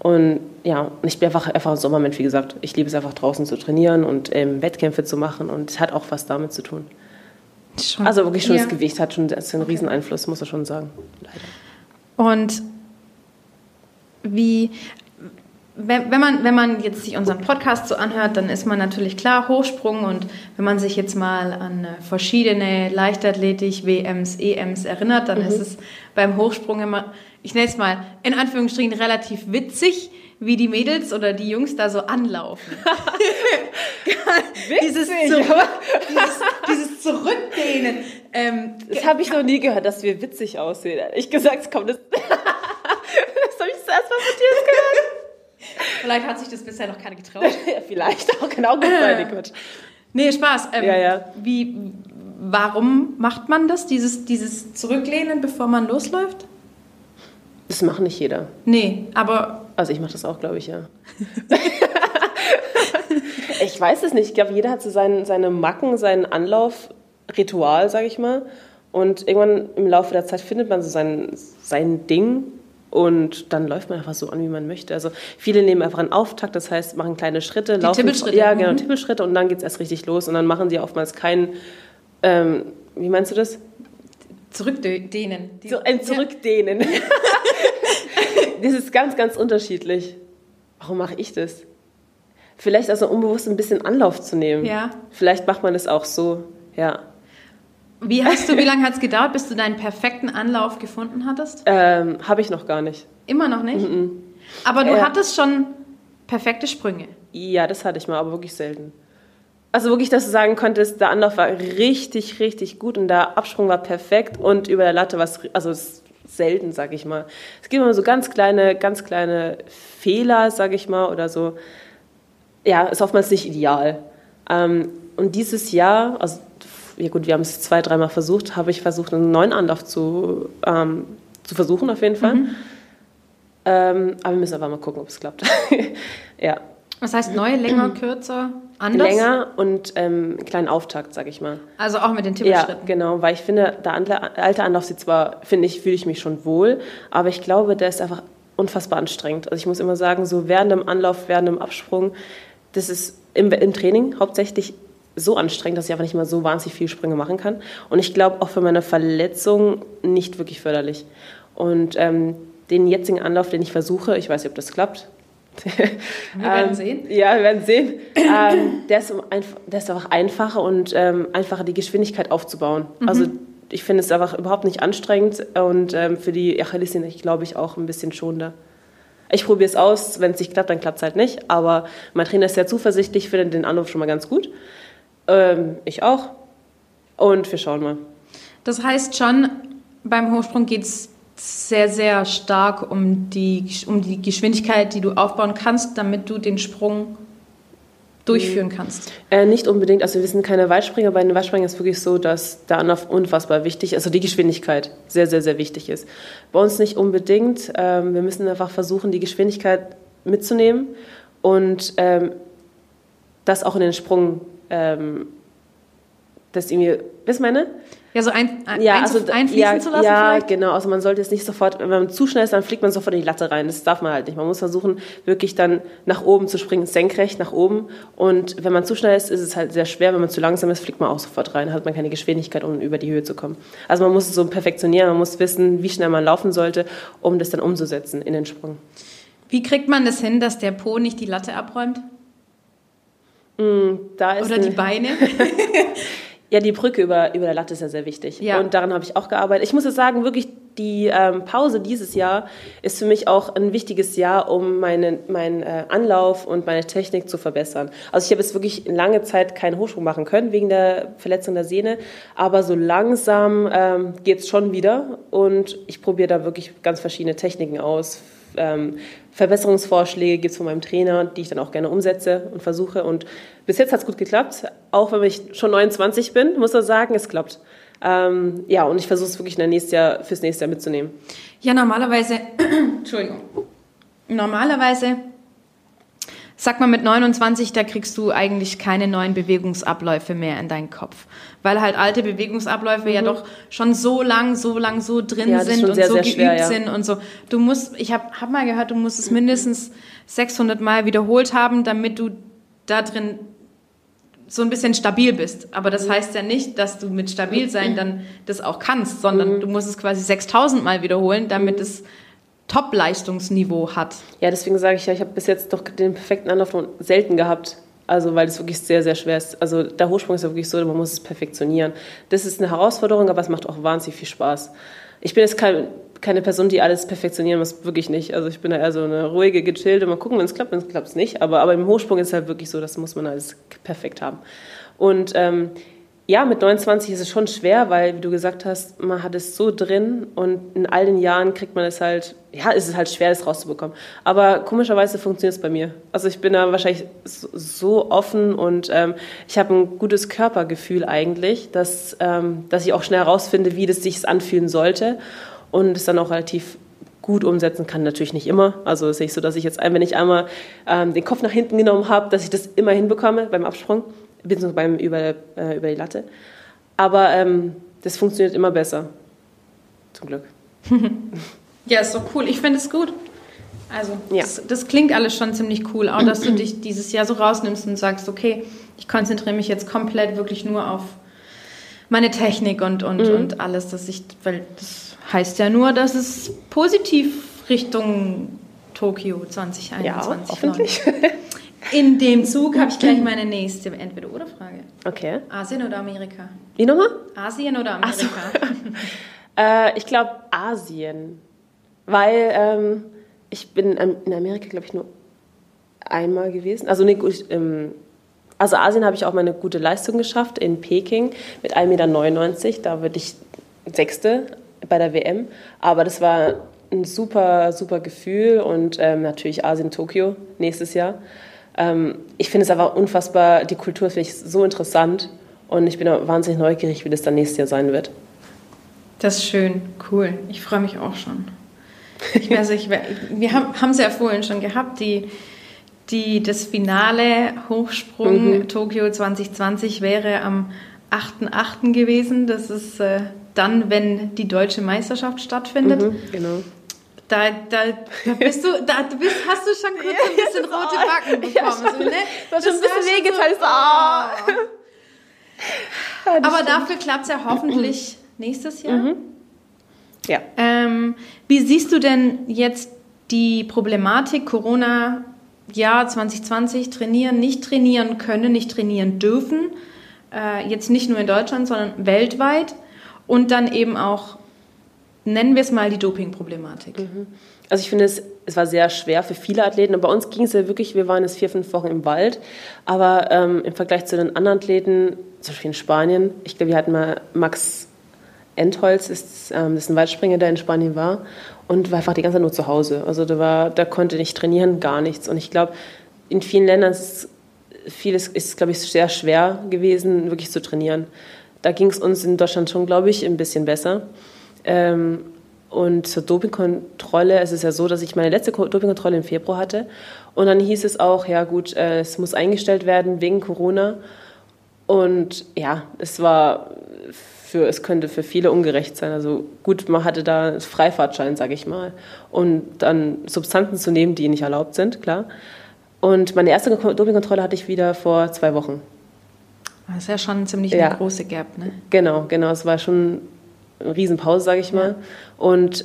Und ja, und ich bin einfach, einfach ein Sommermensch, wie gesagt. Ich liebe es einfach draußen zu trainieren und ähm, Wettkämpfe zu machen und es hat auch was damit zu tun. Schon. Also wirklich schon Ja. das Gewicht hat schon das ist ein riesen Einfluss, muss man schon sagen. Leider. Und wie, wenn, wenn, man, wenn man jetzt sich unseren Podcast so anhört, dann ist man natürlich klar Hochsprung und wenn man sich jetzt mal an äh, verschiedene Leichtathletik, WMs, EMs erinnert, dann ist es beim Hochsprung immer, ich nenne es mal in Anführungsstrichen relativ witzig, wie die Mädels oder die Jungs da so anlaufen. dieses, Zurück, dieses, dieses Zurückdehnen. Ähm, Das habe ich noch nie gehört, dass wir witzig aussehen. Ehrlich gesagt, kommt das. das habe ich das erst mal von dir gehört. vielleicht hat sich das bisher noch keiner getraut. vielleicht auch genau gut sein, Quatsch. Nee, Spaß. Ähm, Ja, ja. Wie, warum macht man das, dieses, dieses Zurücklehnen, bevor man losläuft? Das macht nicht jeder. Nee, aber Also ich mache das auch, glaube ich, ja. ich weiß es nicht. Ich glaube, jeder hat so seinen, seine Macken, sein Anlaufritual, sage ich mal. Und irgendwann im Laufe der Zeit findet man so sein, sein Ding und dann läuft man einfach so an, wie man möchte. Also viele nehmen einfach einen Auftakt, das heißt, machen kleine Schritte. Die Tippelschritte, Ja, genau, mhm. Tippelschritte und dann geht es erst richtig los und dann machen die oftmals keinen, ähm, wie meinst du das? Zurückdehnen. So ein Zurückdehnen. das ist ganz, ganz unterschiedlich. Warum mache ich das? Vielleicht also unbewusst ein bisschen Anlauf zu nehmen. Ja. Vielleicht macht man das auch so, ja. Wie hast du, wie lange hat es gedauert, bis du deinen perfekten Anlauf gefunden hattest? Ähm, Habe ich noch gar nicht. Immer noch nicht? Aber du Ja. hattest schon perfekte Sprünge. Ja, das hatte ich mal, aber wirklich selten. Also wirklich, dass du sagen konntest, der Anlauf war richtig, richtig gut und der Absprung war perfekt und über der Latte war es, also es ist selten, sag ich mal. Es gibt immer so ganz kleine, ganz kleine Fehler, sag ich mal, oder so. Ja, ist oftmals nicht ideal. Ähm, und dieses Jahr, also ja gut, wir haben es zwei, dreimal versucht, habe ich versucht, einen neuen Anlauf zu, ähm, zu versuchen, auf jeden Fall. Ähm, aber wir müssen einfach mal gucken, ob es klappt. ja. Was heißt neu, länger, kürzer, anders? Länger und ähm, einen kleinen Auftakt, sag ich mal. Also auch mit den Ja, Tippelschritten. genau, weil ich finde, der alte Anlauf sieht zwar, finde ich, fühle ich mich schon wohl, aber ich glaube, der ist einfach unfassbar anstrengend. Also ich muss immer sagen, so während dem Anlauf, während dem Absprung, das ist im, im Training hauptsächlich so anstrengend, dass ich einfach nicht mal so wahnsinnig viele Sprünge machen kann. Und ich glaube auch für meine Verletzung nicht wirklich förderlich. Und ähm, den jetzigen Anlauf, den ich versuche, ich weiß nicht, ob das klappt. Wir werden sehen. Ja, wir werden sehen. ähm, der, ist der ist einfach einfacher und ähm, einfacher die Geschwindigkeit aufzubauen. Also ich finde es einfach überhaupt nicht anstrengend und ähm, für die Achillessehne, ich glaube ich, auch ein bisschen schonender. Ich probiere es aus, wenn es nicht klappt, dann klappt es halt nicht. Aber mein Trainer ist sehr zuversichtlich, findet den Anruf schon mal ganz gut. Ähm, ich auch. Und wir schauen mal. Das heißt schon, beim Hochsprung geht es sehr, sehr stark um die, um die Geschwindigkeit, die du aufbauen kannst, damit du den Sprung durchführen kannst. Äh, nicht unbedingt, also wir sind keine Weitspringer. Bei den Weitspringern ist es wirklich so, dass Anlauf unfassbar wichtig ist, also die Geschwindigkeit sehr, sehr, sehr wichtig ist. Bei uns nicht unbedingt. Ähm, wir müssen einfach versuchen, die Geschwindigkeit mitzunehmen und ähm, das auch in den Sprung, ähm, das irgendwie, ich meine? Ja, so ein, ein, Ja, also einfließen ja, zu lassen ja, vielleicht? genau. Also man sollte jetzt nicht sofort, wenn man zu schnell ist, dann fliegt man sofort in die Latte rein. Das darf man halt nicht. Man muss versuchen, wirklich dann nach oben zu springen, senkrecht nach oben. Und wenn man zu schnell ist, ist es halt sehr schwer. Wenn man zu langsam ist, fliegt man auch sofort rein. Hat man keine Geschwindigkeit, um über die Höhe zu kommen. Also man muss es so perfektionieren. Man muss wissen, wie schnell man laufen sollte, um das dann umzusetzen in den Sprung. Wie kriegt man das hin, dass der Po nicht die Latte abräumt? Ist Oder die Beine? Ja, die Brücke über, über der Latte ist ja sehr wichtig. Ja. Und daran habe ich auch gearbeitet. Ich muss jetzt sagen, wirklich, die ähm, Pause dieses Jahr ist für mich auch ein wichtiges Jahr, um meinen meinen äh, Anlauf und meine Technik zu verbessern. Also ich habe jetzt wirklich lange Zeit keinen Hochsprung machen können, wegen der Verletzung der Sehne. Aber so langsam ähm, geht es schon wieder. Und ich probiere da wirklich ganz verschiedene Techniken aus. Ähm, Verbesserungsvorschläge gibt es von meinem Trainer, die ich dann auch gerne umsetze und versuche. Und bis jetzt hat es gut geklappt, auch wenn ich schon 29 bin, muss man sagen, es klappt. Ähm, ja, und ich versuche es wirklich nächsten Jahr, fürs nächste Jahr mitzunehmen. Ja, normalerweise, Entschuldigung, normalerweise sagt man mit 29, da kriegst du eigentlich keine neuen Bewegungsabläufe mehr in deinen Kopf. Weil halt alte Bewegungsabläufe ja doch schon so lang, so lang so drin Mhm. Ja, sind und sehr, so sehr geübt schwer, ja. sind und so. Du musst, ich habe hab mal gehört, du musst es mindestens 600 Mal wiederholt haben, damit du da drin so ein bisschen stabil bist. Aber Mhm. das heißt ja nicht, dass du mit stabil sein dann das auch kannst, sondern du musst es quasi 6000 Mal wiederholen, damit Mhm. es Top-Leistungsniveau hat. Ja, deswegen sage ich ja, ich habe bis jetzt doch den perfekten Anlauf noch selten gehabt. Also, weil es wirklich sehr, sehr schwer ist. Also, der Hochsprung ist ja wirklich so, man muss es perfektionieren. Das ist eine Herausforderung, aber es macht auch wahnsinnig viel Spaß. Ich bin jetzt kein, keine Person, die alles perfektionieren muss, wirklich nicht. Also, ich bin da eher so eine ruhige, gechillte, mal gucken, wenn es klappt, wenn es klappt es nicht. Aber, aber im Hochsprung ist es halt wirklich so, das muss man alles perfekt haben. Und ähm, ja, mit 29 ist es schon schwer, weil, wie du gesagt hast, man hat es so drin und in all den Jahren kriegt man es halt, ja, ist es halt schwer, das rauszubekommen. Aber komischerweise funktioniert es bei mir. Also ich bin da wahrscheinlich so- offen und ähm, ich habe ein gutes Körpergefühl eigentlich, dass, ähm, dass ich auch schnell herausfinde, wie das sich anfühlen sollte und es dann auch relativ gut umsetzen kann, natürlich nicht immer. Also es ist nicht so, dass ich jetzt, wenn ich einmal ähm, den Kopf nach hinten genommen habe, dass ich das immer hinbekomme beim Absprung, beziehungsweise beim über, äh, über die Latte. Aber ähm, das funktioniert immer besser. Zum Glück. Ja, ist doch cool. Ich finde es gut. Also, Ja. das, das klingt alles schon ziemlich cool. Auch, dass du dich dieses Jahr so rausnimmst und sagst, okay, ich konzentriere mich jetzt komplett wirklich nur auf meine Technik und, und, Mhm. und alles, dass ich, weil das heißt ja nur, dass es positiv Richtung Tokio 2021 Ja, hoffentlich. In dem Zug habe ich gleich meine nächste Entweder-Oder-Frage. Okay. Asien oder Amerika? Wie nochmal? Asien oder Amerika? So. äh, ich glaube Asien. Weil ähm, ich bin in Amerika, glaube ich, nur einmal gewesen. Also, nee, gut, ähm, also Asien habe ich auch mal eine gute Leistung geschafft in Peking mit 1,99 Meter. Da würde ich Sechste bei der WM. Aber das war ein super, super Gefühl und ähm, natürlich Asien, Tokio nächstes Jahr. Ähm, ich finde es einfach unfassbar, die Kultur finde ich so interessant und ich bin wahnsinnig neugierig, wie das dann nächstes Jahr sein wird. Das ist schön, cool. Ich freue mich auch schon. Ich, also ich, wir haben es ja vorhin schon gehabt, die, die, das Finale Hochsprung mhm. Tokio 2020 wäre am 8.8. gewesen. Das ist äh, dann, wenn die deutsche Meisterschaft stattfindet. Mhm, genau. Da, da, da bist du, da bist, hast du schon kurz ein bisschen rote Backen bekommen. Ja, so, ne? Das hat schon ein bisschen wehgetan. So, oh. ja, Aber dafür klappt es ja hoffentlich nächstes Jahr. Mhm. Ja. Ähm, wie siehst du denn jetzt die Problematik Corona Jahr 2020 trainieren, nicht trainieren können, nicht trainieren dürfen? Äh, jetzt nicht nur in Deutschland, sondern weltweit. Und dann eben auch nennen wir es mal die Doping-Problematik. Mhm. Also ich finde, es, es war sehr schwer für viele Athleten. Und bei uns ging es ja wirklich, wir waren jetzt vier, fünf Wochen im Wald. Aber ähm, im Vergleich zu den anderen Athleten, zum Beispiel in Spanien, ich glaube, wir hatten mal Max Endholz, ist, ähm, das ist ein Weitspringer, der in Spanien war und war einfach die ganze Zeit nur zu Hause. Also der, war, der konnte nicht trainieren, gar nichts. Und ich glaube, in vielen Ländern ist vieles ist, glaube ich, sehr schwer gewesen, wirklich zu trainieren. Da ging es uns in Deutschland schon, glaube ich, ein bisschen besser. Ähm, und zur Dopingkontrolle, es ist ja so, dass ich meine letzte Dopingkontrolle im Februar hatte. Und dann hieß es auch, ja gut, äh, es muss eingestellt werden wegen Corona. Und ja, es war für, es könnte für viele ungerecht sein. Also gut, man hatte da Freifahrtschein, sage ich mal. Und dann Substanzen zu nehmen, die nicht erlaubt sind, klar. Und meine erste Dopingkontrolle hatte ich wieder vor zwei Wochen. Das ist ja schon ziemlich ja. eine große Gap, ne? Genau, genau. Es war schon Riesenpause, sage ich mal. Ja. Und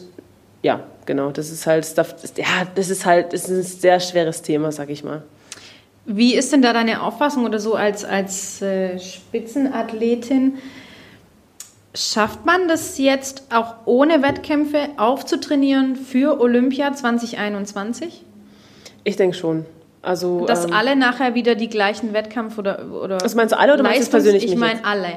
ja, genau, das ist halt, ja, das ist halt, das ist ein sehr schweres Thema, sage ich mal. Wie ist denn da deine Auffassung oder so als, als äh, Spitzenathletin? Schafft man das jetzt auch ohne Wettkämpfe aufzutrainieren für Olympia 2021? Ich denke schon. Also, Dass ähm, alle nachher wieder die gleichen Wettkampf oder, oder Was meinst du alle oder meinst du persönlich? Ich meine alle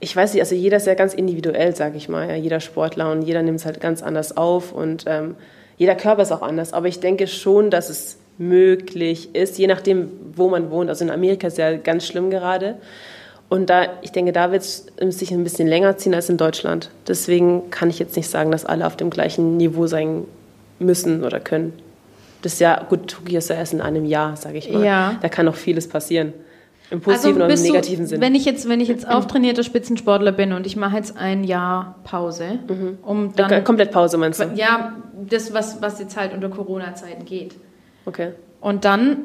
ich weiß nicht, also jeder ist ja ganz individuell, sage ich mal. Ja, jeder Sportler und jeder nimmt es halt ganz anders auf und ähm, jeder Körper ist auch anders. Aber ich denke schon, dass es möglich ist, je nachdem, wo man wohnt. Also in Amerika ist es ja ganz schlimm gerade. Und da, ich denke, da wird es sich ein bisschen länger ziehen als in Deutschland. Deswegen kann ich jetzt nicht sagen, dass alle auf dem gleichen Niveau sein müssen oder können. Das ist ja, gut, Tokio ist ja erst in einem Jahr, sage ich mal. Ja. Da kann noch vieles passieren. Im positiven also oder im negativen du, Sinn. Wenn ich jetzt, wenn ich jetzt auftrainierter Spitzensportler bin und ich mache jetzt ein Jahr Pause, mhm. um dann. Okay, komplett Pause meinst du? Ja, das, was, was jetzt halt unter Corona-Zeiten geht. Okay. Und dann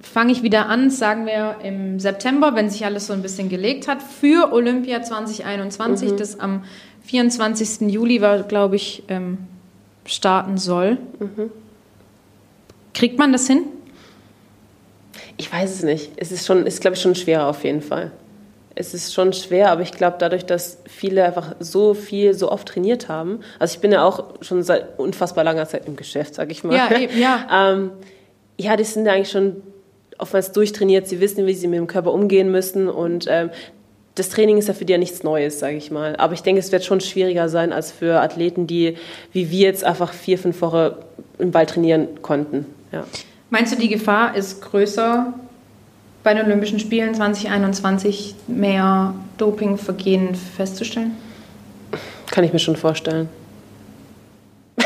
fange ich wieder an, sagen wir im September, wenn sich alles so ein bisschen gelegt hat, für Olympia 2021, mhm. das am 24. Juli war, glaube ich, ähm, starten soll. Mhm. Kriegt man das hin? Ich weiß es nicht. Es ist schon, ist glaube ich schon schwerer auf jeden Fall. Es ist schon schwer, aber ich glaube dadurch, dass viele einfach so viel, so oft trainiert haben. Also ich bin ja auch schon seit unfassbar langer Zeit im Geschäft, sag ich mal. Ja, ja. ähm, ja, die sind eigentlich schon oftmals durchtrainiert. Sie wissen, wie sie mit dem Körper umgehen müssen und ähm, das Training ist ja für die ja nichts Neues, sage ich mal. Aber ich denke, es wird schon schwieriger sein als für Athleten, die wie wir jetzt einfach vier, fünf Wochen im Ball trainieren konnten. Ja. Meinst du, die Gefahr ist größer, bei den Olympischen Spielen 2021 mehr Dopingvergehen festzustellen? Kann ich mir schon vorstellen.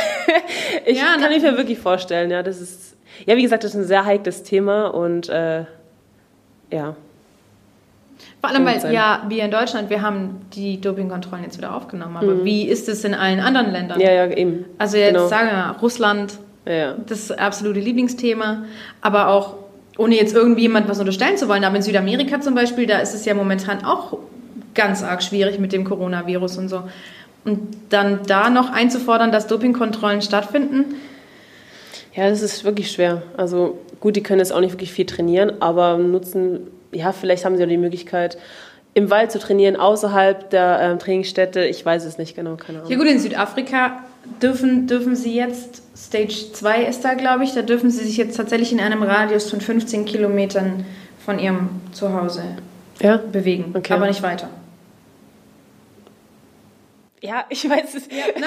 ich ja, kann ich mir wirklich vorstellen, ja. Das ist, ja, wie gesagt, das ist ein sehr heikles Thema und äh, ja. Vor allem, weil ja, wir in Deutschland, wir haben die Dopingkontrollen jetzt wieder aufgenommen, aber mhm. wie ist es in allen anderen Ländern? Ja, ja, eben. Also jetzt genau. sagen wir Russland, ja. Das absolute Lieblingsthema. Aber auch, ohne jetzt irgendwie jemand was unterstellen zu wollen, aber in Südamerika zum Beispiel, da ist es ja momentan auch ganz arg schwierig mit dem Coronavirus und so. Und dann da noch einzufordern, dass Dopingkontrollen stattfinden. Ja, das ist wirklich schwer. Also gut, die können jetzt auch nicht wirklich viel trainieren, aber nutzen, ja, vielleicht haben sie auch die Möglichkeit, im Wald zu trainieren, außerhalb der ähm, Trainingsstätte. Ich weiß es nicht genau, keine Ahnung. Ja gut, in Südafrika dürfen, dürfen sie jetzt, Stage 2 ist da, glaube ich, da dürfen sie sich jetzt tatsächlich in einem Radius von 15 Kilometern von ihrem Zuhause ja? bewegen, Okay. aber nicht weiter. Ja, ich weiß es. Nein.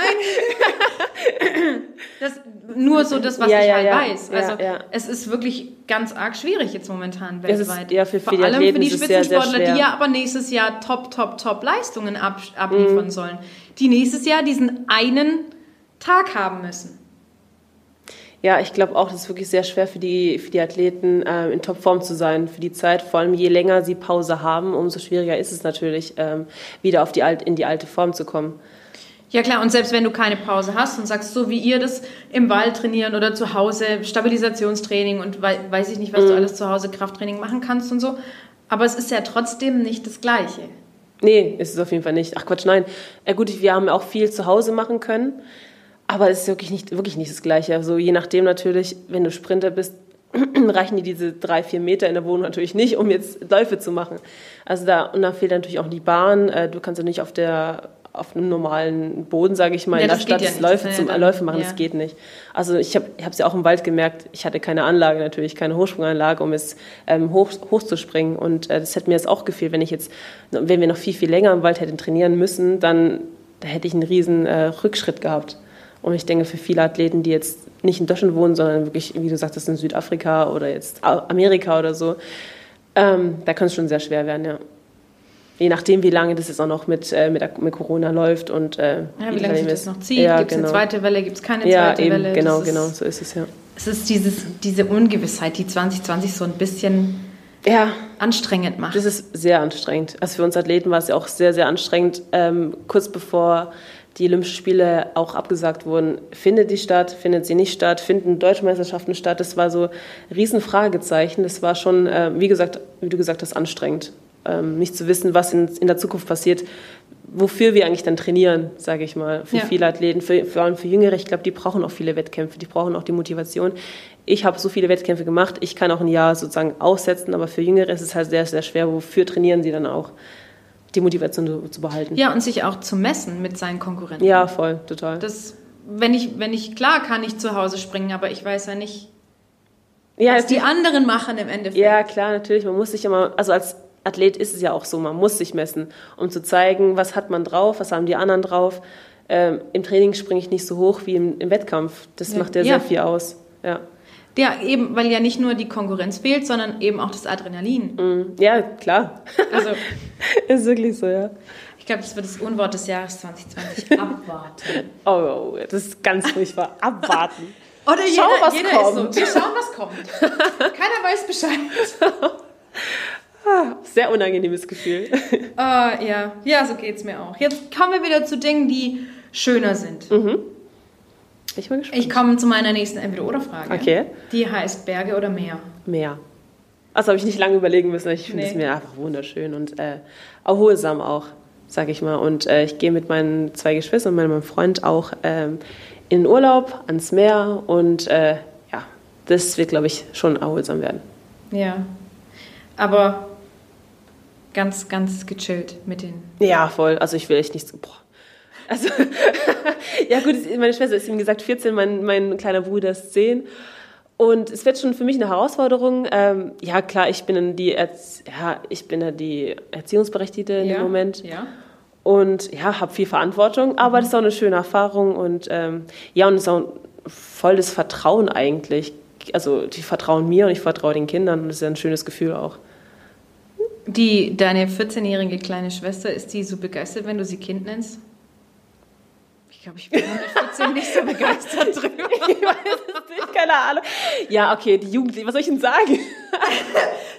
das, nur so das, was Ja, ich ja, halt ja. weiß. Ja, Also ja. es ist wirklich ganz arg schwierig jetzt momentan Es ist- weltweit. ja, für- Vor allem Athleten für die Spitzensportler, die ja aber nächstes Jahr top, top, top Leistungen ab, abliefern Mhm. sollen. Die nächstes Jahr diesen einen Tag haben müssen. Ja, ich glaube auch, das ist wirklich sehr schwer für die, für die Athleten, ähm, in Topform zu sein für die Zeit. Vor allem je länger sie Pause haben, umso schwieriger ist es natürlich, ähm, wieder auf die alt, in die alte Form zu kommen. Ja klar, und selbst wenn du keine Pause hast und sagst, so wie ihr das im Wald trainieren oder zu Hause Stabilisationstraining und wei weiß ich nicht, was du Mhm. alles zu Hause Krafttraining machen kannst und so, aber es ist ja trotzdem nicht das Gleiche. Nee, ist es auf jeden Fall nicht. Ach Quatsch, nein. Ja, gut, wir haben auch viel zu Hause machen können, aber es ist wirklich nicht, wirklich nicht das Gleiche. Also je nachdem natürlich, wenn du Sprinter bist, reichen dir diese drei, vier Meter in der Wohnung natürlich nicht, um jetzt Läufe zu machen. Also da, und da fehlt natürlich auch die Bahn. Äh, Du kannst ja nicht auf der auf einem normalen Boden, sage ich mal, Ja, in der Stadt ja. Läufe, zum ja Läufe machen, das geht nicht. Also ich habe es ja auch im Wald gemerkt, ich hatte keine Anlage natürlich, keine Hochsprunganlage, um jetzt ähm, hoch, hochzuspringen. Und äh, das hätte mir jetzt auch gefehlt, wenn ich jetzt, wenn wir noch viel, viel länger im Wald hätten trainieren müssen, dann da hätte ich einen riesen äh, Rückschritt gehabt. Und ich denke, für viele Athleten, die jetzt nicht in Deutschland wohnen, sondern wirklich, wie du sagtest, in Südafrika oder jetzt Amerika oder so, ähm, da kann es schon sehr schwer werden, ja. Je nachdem, wie lange das jetzt auch noch mit, äh, mit, mit Corona läuft und äh, Ja, wie lange sich das noch zieht, Ja, gibt es genau. eine zweite Welle, gibt es keine Ja, zweite eben, Welle. genau, das genau, ist, so ist es ja. Es ist dieses, diese Ungewissheit, die 2020 so ein bisschen Ja, anstrengend macht. das ist sehr anstrengend. Also für uns Athleten war es ja auch sehr, sehr anstrengend. Ähm, kurz bevor die Olympischen Spiele auch abgesagt wurden, findet die statt, findet sie nicht statt, finden Deutsche Meisterschaften statt? Das war so ein riesen Fragezeichen. Das war schon, äh, wie gesagt, wie du gesagt hast, anstrengend. Ähm, nicht zu wissen, was in, in der Zukunft passiert, wofür wir eigentlich dann trainieren, sage ich mal, für Ja. viele Athleten, für, vor allem für Jüngere. Ich glaube, die brauchen auch viele Wettkämpfe, die brauchen auch die Motivation. Ich habe so viele Wettkämpfe gemacht, ich kann auch ein Jahr sozusagen aussetzen, aber für Jüngere ist es halt sehr, sehr schwer. Wofür trainieren sie dann auch? Die Motivation zu, behalten. ja, und sich auch zu messen mit seinen Konkurrenten. Ja, voll, total. Das, wenn ich, wenn ich, klar kann ich zu Hause springen, aber ich weiß ja nicht, ja, was die anderen machen im Endeffekt. ja, klar, natürlich. Man muss sich immer, also als Athlet ist es ja auch so, man muss sich messen, um zu zeigen, was hat man drauf, was haben die anderen drauf. Ähm, Im Training springe ich nicht so hoch wie im, im Wettkampf. Das Ja. macht ja, Ja. sehr viel aus. Ja. Ja, eben, weil ja nicht nur die Konkurrenz fehlt, sondern eben auch das Adrenalin. Mhm. ja, klar. Also, ist wirklich so, ja. ich glaube, das wird das Unwort des Jahres 2020. Abwarten. Oh, oh, das ist ganz furchtbar. Abwarten. Oder jeder, was jeder kommt. so. Wir schauen, was kommt. Keiner weiß Bescheid. Sehr unangenehmes Gefühl. Ah, ja. ja, so geht's mir auch. Jetzt kommen wir wieder zu Dingen, die schöner sind. Ich bin gespannt. Ich komme zu meiner nächsten Entweder-Oder-Frage. Okay. Die heißt Berge oder Meer. Meer. Also habe ich nicht lange überlegen müssen. Ich finde Nee. das Meer einfach wunderschön und äh, erholsam auch, sage ich mal. Und äh, ich gehe mit meinen zwei Geschwistern und meinem Freund auch ähm, in den Urlaub ans Meer und äh, ja, das wird, glaube ich, schon erholsam werden. Ja. Aber ganz, ganz gechillt mit den. Ja, voll. Also ich will echt nicht so. Boah. Also, ja gut, meine Schwester ist wie gesagt 14, mein, mein kleiner Bruder ist 10. Und es wird schon für mich eine Herausforderung. Ähm, ja, klar, ich bin dann die, Erz ja, ich bin ja die Erziehungsberechtigte in dem Moment. Ja. Und ja, habe viel Verantwortung, aber das ist auch eine schöne Erfahrung. Und ähm, ja, und es ist auch volles Vertrauen eigentlich. Also die vertrauen mir und ich vertraue den Kindern und das ist ja ein schönes Gefühl auch. Die, deine 14-jährige kleine Schwester, ist die so begeistert, wenn du sie Kind nennst? Ich glaube, ich bin mit 14 nicht so begeistert drüber. Ich weiß es nicht, keine Ahnung. Ja, okay, die Jugendlichen, was soll ich denn sagen?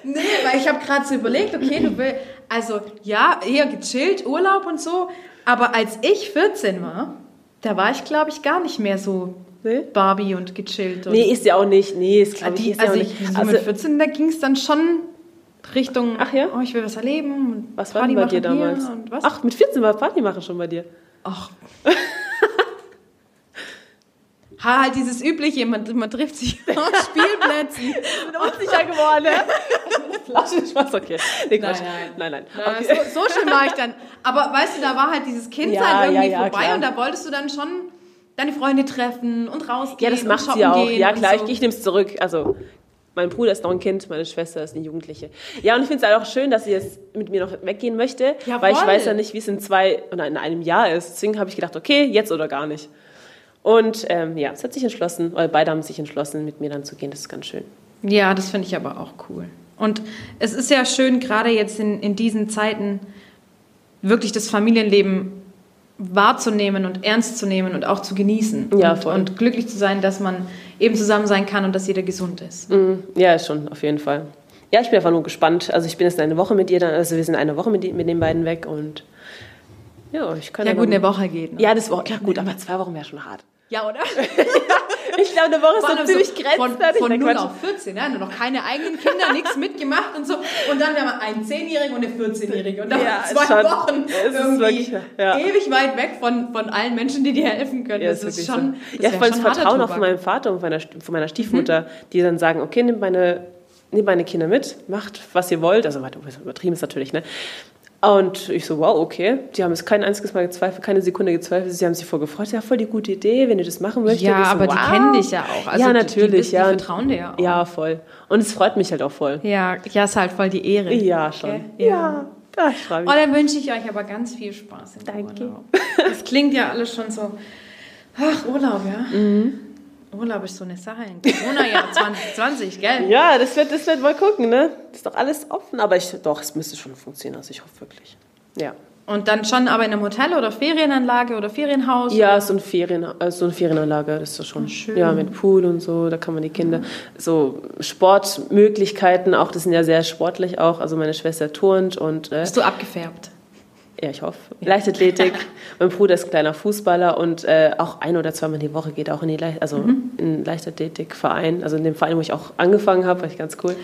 Nee, weil ich habe gerade so überlegt, okay, du willst, also ja, eher gechillt, Urlaub und so, aber als ich 14 war, da war ich, glaube ich, gar nicht mehr so Nee? Barbie und gechillt. Und Nee, ist ja auch nicht. Nee, ist glaube ich, die, ist ja also auch ich, so Also, mit 14, da ging es dann schon Richtung, Ach ja? oh, ich will was erleben. Was war denn bei dir damals? Ach, mit 14 war Party machen schon bei dir. Ach. halt dieses übliche, man, man trifft sich auf Spielplätzen. unsicher geworden. Flasche Spaß, okay. Nee, Quatsch. Nein, nein. nein. Na, Okay. so, so schlimm war ich dann. Aber weißt du, da war halt dieses Kindsein Ja, irgendwie ja, ja, vorbei klar. und da wolltest du dann schon deine Freunde treffen und rausgehen. Ja, das macht sie auch. Ja, klar, so. ich, ich nehme es zurück. Also, mein Bruder ist noch ein Kind, meine Schwester ist eine Jugendliche. Ja, und ich finde es halt auch schön, dass sie jetzt mit mir noch weggehen möchte, Ja, weil ich weiß ja nicht, wie es in zwei oder in einem Jahr ist. Deswegen habe ich gedacht, okay, jetzt oder gar nicht. Und ähm, ja, es hat sich entschlossen, oder beide haben sich entschlossen, mit mir dann zu gehen. Das ist ganz schön. Ja, das finde ich aber auch cool. Und es ist ja schön, gerade jetzt in, in diesen Zeiten wirklich das Familienleben wahrzunehmen und ernst zu nehmen und auch zu genießen. Ja, und, voll. und glücklich zu sein, dass man eben zusammen sein kann und dass jeder gesund ist. Mhm. Ja, schon, auf jeden Fall. Ja, ich bin einfach nur gespannt. Also ich bin jetzt eine Woche mit ihr dann, also wir sind eine Woche mit, mit den beiden weg und ja, ich kann Ja, dann- gut, eine Woche geht. Ne? Ja, das war, ja gut, aber zwei Wochen wäre schon hart. ja oder? Ich glaube, eine Woche ist so ziemlich so grenzwertig. Von, von Nein, 0 Quatsch. auf 14, ne? noch keine eigenen Kinder, nichts mitgemacht und so. Und dann haben wir einen 10-Jährigen und eine 14-Jährige. Und dann Ja, zwei schon. Wochen irgendwie wirklich, ja. ewig weit weg von, von allen Menschen, die dir helfen können. Ja, das ist schon. so. das Ja, voll das Vertrauen auch von meinem Vater und von meiner, von meiner Stiefmutter, die dann sagen, okay, nimm meine, nimm meine Kinder mit, macht, was ihr wollt. Also warte, übertrieben ist natürlich, ne? Und ich so, wow, okay. Die haben es kein einziges Mal gezweifelt, keine Sekunde gezweifelt. Sie haben sich voll gefreut. Ja, voll die gute Idee, wenn ihr das machen möchtet. Ja, so, aber die wow. kennen dich ja auch. Also ja, die- die natürlich. wissen, die ja. vertrauen dir ja auch. Ja, voll. Und es freut mich halt auch voll. Ja, ja, ist halt voll die Ehre. Ja, schon. Okay? Ja. ja. ich freue mich. Oh, dann wünsche ich euch aber ganz viel Spaß im Danke. Urlaub. Das klingt ja alles schon so. Ach, Urlaub, ja. Mhm. Urlaub ist so eine Sache im Corona-Jahr 2020, gell? Ja, das wird, das wird mal gucken, ne? Das ist doch alles offen, aber ich, doch, es müsste schon funktionieren, also ich hoffe wirklich. Ja. Und dann schon aber in einem Hotel oder Ferienanlage oder Ferienhaus? Ja, so, ein Ferien, äh, so eine Ferienanlage, das ist so schon. schön. Ja, mit Pool und so, da kann man die Kinder, so Sportmöglichkeiten auch, das sind ja sehr sportlich auch. Also meine Schwester turnt und, äh, Bist du abgefärbt? Ja, ich hoffe, Leichtathletik. mein Bruder ist kleiner Fußballer und äh, auch ein oder zweimal die Woche geht er auch in die Leicht also in den Leichtathletikverein, also in dem Verein, wo ich auch angefangen habe, war ich ganz cool.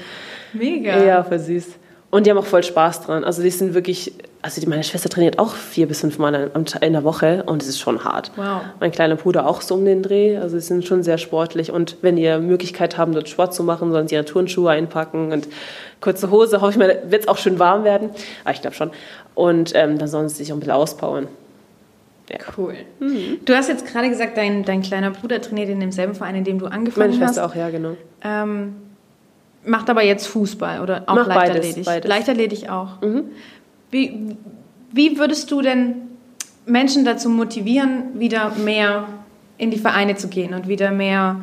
Mega. Ja, voll süß. Und die haben auch voll Spaß dran. Also die sind wirklich, also die, meine Schwester trainiert auch vier bis fünf Mal in der Woche und es ist schon hart. Wow. Mein kleiner Bruder auch so um den Dreh. Also sie sind schon sehr sportlich und wenn die Möglichkeit haben, dort Sport zu machen, sollen sie ihre Turnschuhe einpacken und kurze Hose, hoffe ich mal, wird es auch schön warm werden. Aber ich glaube schon. Und ähm, dann sollen sie sich auch ein bisschen auspowern. Cool. Mhm. Du hast jetzt gerade gesagt, dein, dein kleiner Bruder trainiert in demselben Verein, in dem du angefangen Meine Schwester hast. auch, ja, genau. Ähm, macht aber jetzt Fußball oder auch Mach beides, Leichtathletik? beides. Mhm. Leichtathletik auch. Wie, wie würdest du denn Menschen dazu motivieren, wieder mehr in die Vereine zu gehen und wieder mehr,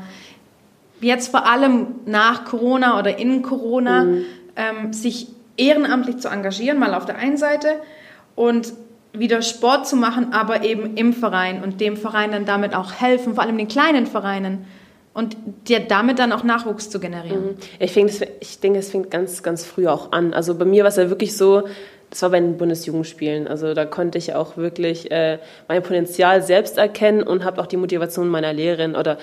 jetzt vor allem nach Corona oder in Corona, Mhm. ähm, sich ehrenamtlich zu engagieren, mal auf der einen Seite und wieder Sport zu machen, aber eben im Verein und dem Verein dann damit auch helfen, vor allem den kleinen Vereinen und dir damit dann auch Nachwuchs zu generieren. Ich, fing das, ich denke, es fängt ganz, ganz früh auch an. Also bei mir war es ja wirklich so, das war bei den Bundesjugendspielen. Also da konnte ich auch wirklich äh, mein Potenzial selbst erkennen und habe auch die Motivation meiner Lehrerin oder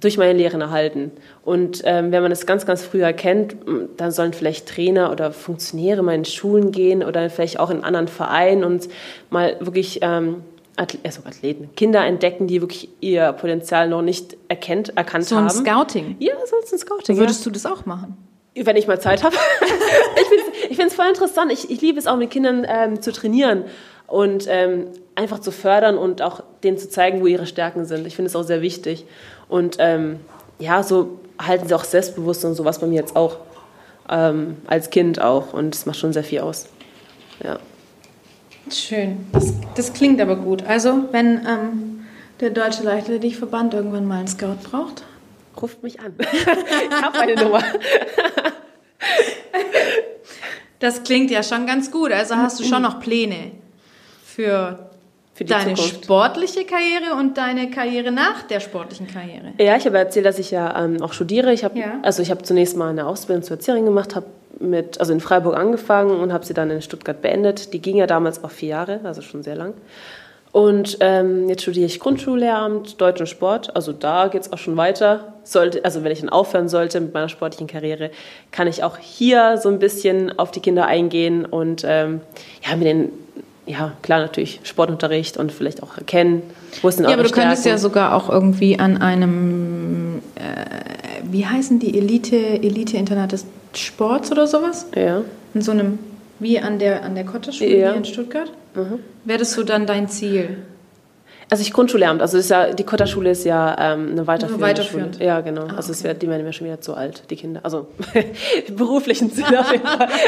durch meine Lehrerin erhalten. Und ähm, wenn man das ganz, ganz früh erkennt, dann sollen vielleicht Trainer oder Funktionäre mal in Schulen gehen oder vielleicht auch in anderen Vereinen und mal wirklich ähm, Ath- also Athleten, Kinder entdecken, die wirklich ihr Potenzial noch nicht erkennt, erkannt So ein haben. Scouting. Ja, so ein Scouting. ja. Würdest du das auch machen? Wenn ich mal Zeit habe. ich finde es voll interessant. Ich, ich liebe es auch mit Kindern ähm, zu trainieren und ähm, einfach zu fördern und auch denen zu zeigen, wo ihre Stärken sind. Ich finde es auch sehr wichtig. Und ähm, ja, so halten sie auch selbstbewusst und sowas bei mir jetzt auch. Ähm, als Kind auch. Und es macht schon sehr viel aus. Ja. Schön. Das, das klingt aber gut. Also, wenn ähm, der Deutsche Leichtathletikverband irgendwann mal einen Scout braucht. Ruft mich an. ich habe meine Nummer. Das klingt ja schon ganz gut. Also hast du schon noch Pläne für, Für die deine Zukunft. sportliche Karriere und deine Karriere nach der sportlichen Karriere. Ja, ich habe erzählt, dass ich ja ähm, auch studiere. Ich habe Ja. also ich habe zunächst mal eine Ausbildung zur Erzieherin gemacht, habe mit also in Freiburg angefangen und habe sie dann in Stuttgart beendet. Die ging ja damals auch vier Jahre, also schon sehr lang. Und ähm, jetzt studiere ich Grundschullehramt, Deutsch und Sport. Also da geht es auch schon weiter. Sollte, also wenn ich dann aufhören sollte mit meiner sportlichen Karriere, kann ich auch hier so ein bisschen auf die Kinder eingehen und ähm, ja, mit den ja, klar, natürlich Sportunterricht und vielleicht auch erkennen, wo sind Ja, aber du Stärken. könntest ja sogar auch irgendwie an einem, äh, wie heißen die Elite, Elite-Internat des Sports oder sowas? Ja. In so einem, wie an der, an der Kotterschule Ja. hier in Stuttgart? Wäre das so dann dein Ziel? Also ich Grundschullehramt, also ist ja, die Kotterschule ist ja ähm, eine weiterführende weiterführend. Schule. Ja, genau. also es wird, die werden ja schon wieder zu alt, die Kinder. Also im beruflichen Sinne auf jeden Fall.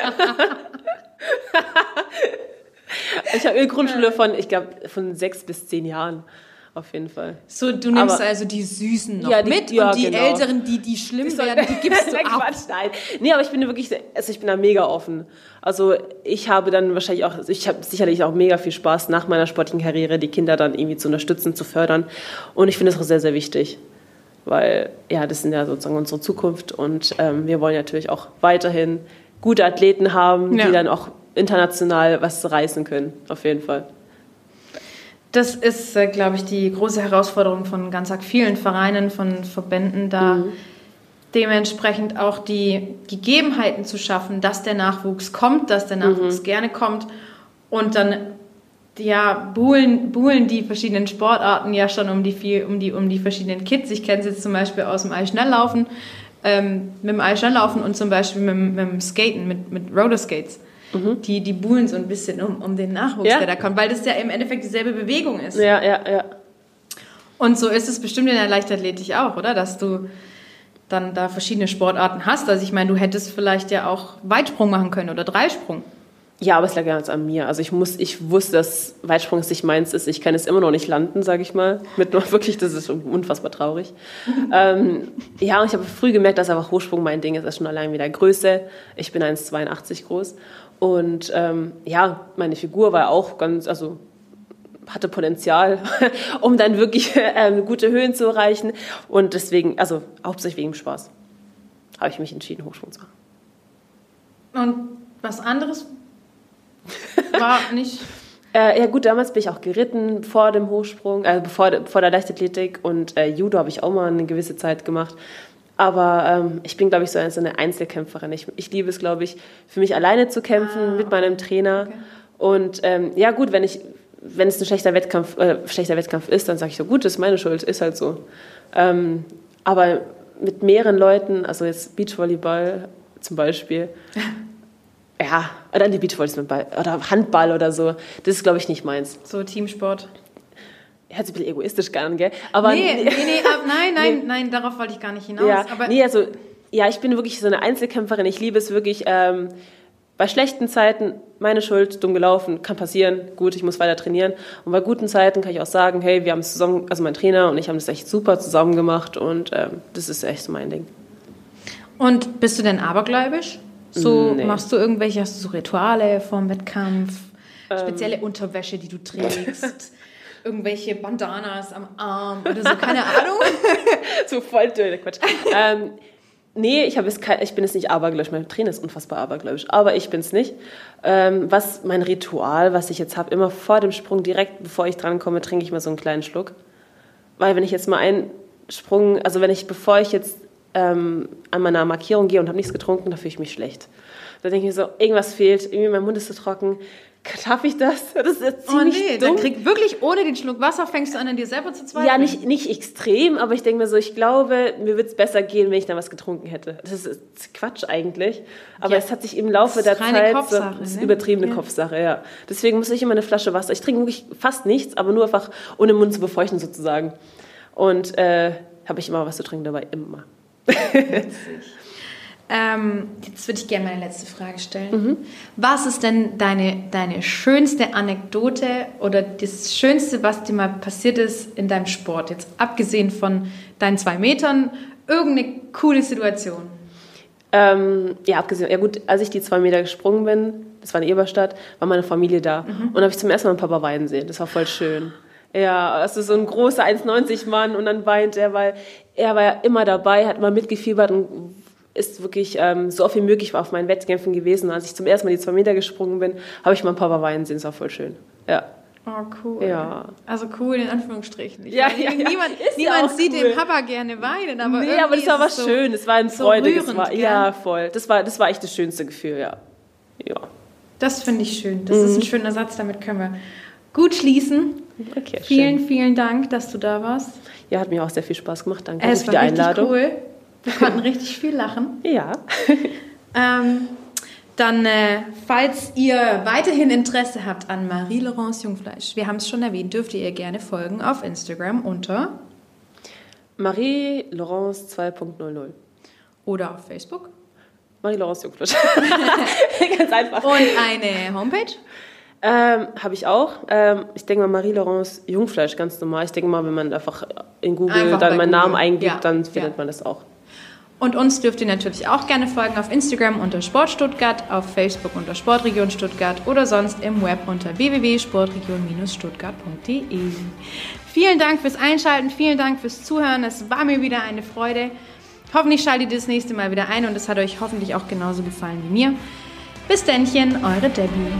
ich habe eine Grundschule von, ich glaube, von sechs bis zehn Jahren. Auf jeden Fall. So, du nimmst Aber- also die Süßen noch Ja, die- mit ja, und die genau. Älteren, die, die schlimm werden, die gibst du ab. Quatsch, nein. Nee, aber ich bin da wirklich, also ich bin da mega offen. Also ich habe dann wahrscheinlich auch, also ich habe sicherlich auch mega viel Spaß nach meiner sportlichen Karriere, die Kinder dann irgendwie zu unterstützen, zu fördern. Und ich finde das auch sehr, sehr wichtig. Weil, ja, das sind ja sozusagen unsere Zukunft und ähm, wir wollen natürlich auch weiterhin gute Athleten haben, Ja. die dann auch international was reißen können, auf jeden Fall. Das ist, äh, glaube ich, die große Herausforderung von ganz vielen Vereinen, von Verbänden, da Mhm. dementsprechend auch die Gegebenheiten zu schaffen, dass der Nachwuchs kommt, dass der Nachwuchs Mhm. gerne kommt und dann ja, buhlen, buhlen die verschiedenen Sportarten ja schon um die, viel, um die, um die verschiedenen Kids. Ich kenne es jetzt zum Beispiel aus dem Eisschnelllaufen, ähm, mit dem Eisschnelllaufen und zum Beispiel mit, dem- mit dem Skaten, mit, mit Rollerskates. Die, die buhlen so ein bisschen um, um den Nachwuchs, Ja. der da kommt, weil das ja im Endeffekt dieselbe Bewegung ist. Ja, ja, ja. Und so ist es bestimmt in der Leichtathletik auch, oder? Dass du dann da verschiedene Sportarten hast. Also ich meine, du hättest vielleicht ja auch Weitsprung machen können oder Dreisprung. Ja, aber es lag ganz an mir. Also ich muss, ich wusste, dass Weitsprung nicht meins ist. Ich kann es immer noch nicht landen, sage ich mal. Mit nur wirklich, das ist unfassbar traurig. ähm, ja, und ich habe früh gemerkt, dass einfach Hochsprung mein Ding ist. Das ist schon allein wieder Größe. Ich bin 1,82 groß. Und ähm, ja, meine Figur war auch ganz, also hatte Potenzial, um dann wirklich ähm, gute Höhen zu erreichen. Und deswegen, also hauptsächlich wegen Spaß, habe ich mich entschieden, Hochsprung zu machen. Und was anderes war nicht. Äh, ja gut, damals bin ich auch geritten vor dem Hochsprung, also bevor, vor der Leichtathletik und äh, Judo habe ich auch mal eine gewisse Zeit gemacht. Aber ähm, ich bin, glaube ich, so eine, so eine Einzelkämpferin. Ich, ich liebe es, glaube ich, für mich alleine zu kämpfen mit meinem Trainer. Okay. Und ähm, ja gut, wenn ich wenn es ein schlechter Wettkampf, äh, schlechter Wettkampf ist, dann sage ich so, gut, das ist meine Schuld, ist halt so. Ähm, aber mit mehreren Leuten, also jetzt Beachvolleyball zum Beispiel, ja, oder die Beachvolleyball oder Handball oder so, das ist, glaube ich, nicht meins. So Teamsport. Hört sich ein bisschen egoistisch an, gell? Aber nee, nee, nee, ab, nein, nein, nein, darauf wollte ich gar nicht hinaus. ja, aber nee, also, ja, ich bin wirklich so eine Einzelkämpferin. Ich liebe es wirklich, ähm, bei schlechten Zeiten, meine Schuld, dumm gelaufen, kann passieren, gut, ich muss weiter trainieren. Und bei guten Zeiten kann ich auch sagen, hey, wir haben es zusammen, also mein Trainer und ich haben das echt super zusammen gemacht und ähm, das ist echt so mein Ding. Und bist du denn abergläubisch? So Nee. machst du irgendwelche, hast du so Rituale vorm Wettkampf, spezielle Unterwäsche, die du trägst, irgendwelche Bandanas am Arm oder so, keine Ahnung. so voll dünn, Quatsch. ähm, nee, ich, es kein, ich bin es nicht abergläubisch. Mein Trainer ist unfassbar abergläubisch, aber ich bin es nicht. Ähm, was mein Ritual, was ich jetzt habe, immer vor dem Sprung, direkt bevor ich drankomme, trinke ich mal so einen kleinen Schluck. Weil wenn ich jetzt mal einen Sprung, also wenn ich, bevor ich jetzt ähm, an meiner Markierung gehe und habe nichts getrunken, dann fühle ich mich schlecht. Da denke ich mir so, irgendwas fehlt, irgendwie mein Mund ist so trocken. Darf ich das? Das ist jetzt Oh ziemlich nee, dumm. dann krieg wirklich ohne den Schluck Wasser fängst du an, an dir selber zu zweifeln. Ja, nicht, nicht extrem, aber ich denke mir so, ich glaube, mir würde es besser gehen, wenn ich dann was getrunken hätte. Das ist Quatsch eigentlich. Aber Ja, es hat sich im Laufe das der ist reine Zeit. Kopfsache, so, das ist ne? übertriebene Ja. Kopfsache, ja. Deswegen muss ich immer eine Flasche Wasser. Ich trinke wirklich fast nichts, aber nur einfach, ohne den Mund zu befeuchten sozusagen. Und äh, habe ich immer was zu trinken dabei, immer. Ähm, jetzt würde ich gerne meine letzte Frage stellen. Mhm. Was ist denn deine, deine schönste Anekdote oder das Schönste, was dir mal passiert ist in deinem Sport? Jetzt abgesehen von deinen zwei Metern, irgendeine coole Situation. Ähm, ja, abgesehen, ja gut, als ich die zwei Meter gesprungen bin, das war in Eberstadt, war meine Familie da. Und da habe ich zum ersten Mal einen Papa weinen sehen. Das war voll schön. Ja, also so ein großer 1,90 Mann und dann weint er, weil er war ja immer dabei, hat immer mitgefiebert und ist wirklich ähm, so oft wie möglich auf meinen Wettkämpfen gewesen. Und als ich zum ersten Mal die zwei Meter gesprungen bin, habe ich meinen Papa weinen sehen. Das war voll schön. Ja. Oh, cool. Ja. Also cool in Anführungsstrichen. Ich Ja, meine, ja, ja. Niemand, ja niemand sieht cool. den Papa gerne weinen, aber nee, aber das war was es so, schön. Das war ein so rührend, war, ja, voll. Das war, das war echt das schönste Gefühl, ja. Ja. Das finde ich schön. Das mhm. ist ein schöner Satz, damit können wir gut schließen. Okay, vielen, schön. vielen Dank, dass du da warst. Ja, hat mir auch sehr viel Spaß gemacht. Danke es für die Einladung. Cool. Wir konnten richtig viel lachen. Ja. ähm, dann, äh, falls ihr weiterhin Interesse habt an Marie-Laurence Jungfleisch, wir haben es schon erwähnt, dürft ihr ihr gerne folgen auf Instagram unter Marie-Laurence 2.00. Oder auf Facebook. Marie-Laurence Jungfleisch. Ganz einfach. Und eine Homepage? Ähm, Habe ich auch. Ähm, ich denke mal Marie-Laurence Jungfleisch, ganz normal. Ich denke mal, wenn man einfach in Google einfach dann meinen Google. Namen eingibt, ja. dann findet ja. man das auch. Und uns dürft ihr natürlich auch gerne folgen auf Instagram unter Sport Stuttgart, auf Facebook unter Sportregion Stuttgart oder sonst im Web unter www.sportregion-stuttgart.de. Vielen Dank fürs Einschalten, vielen Dank fürs Zuhören. Es war mir wieder eine Freude. Hoffentlich schaltet ihr das nächste Mal wieder ein und es hat euch hoffentlich auch genauso gefallen wie mir. Bis dennchen, eure Debbie.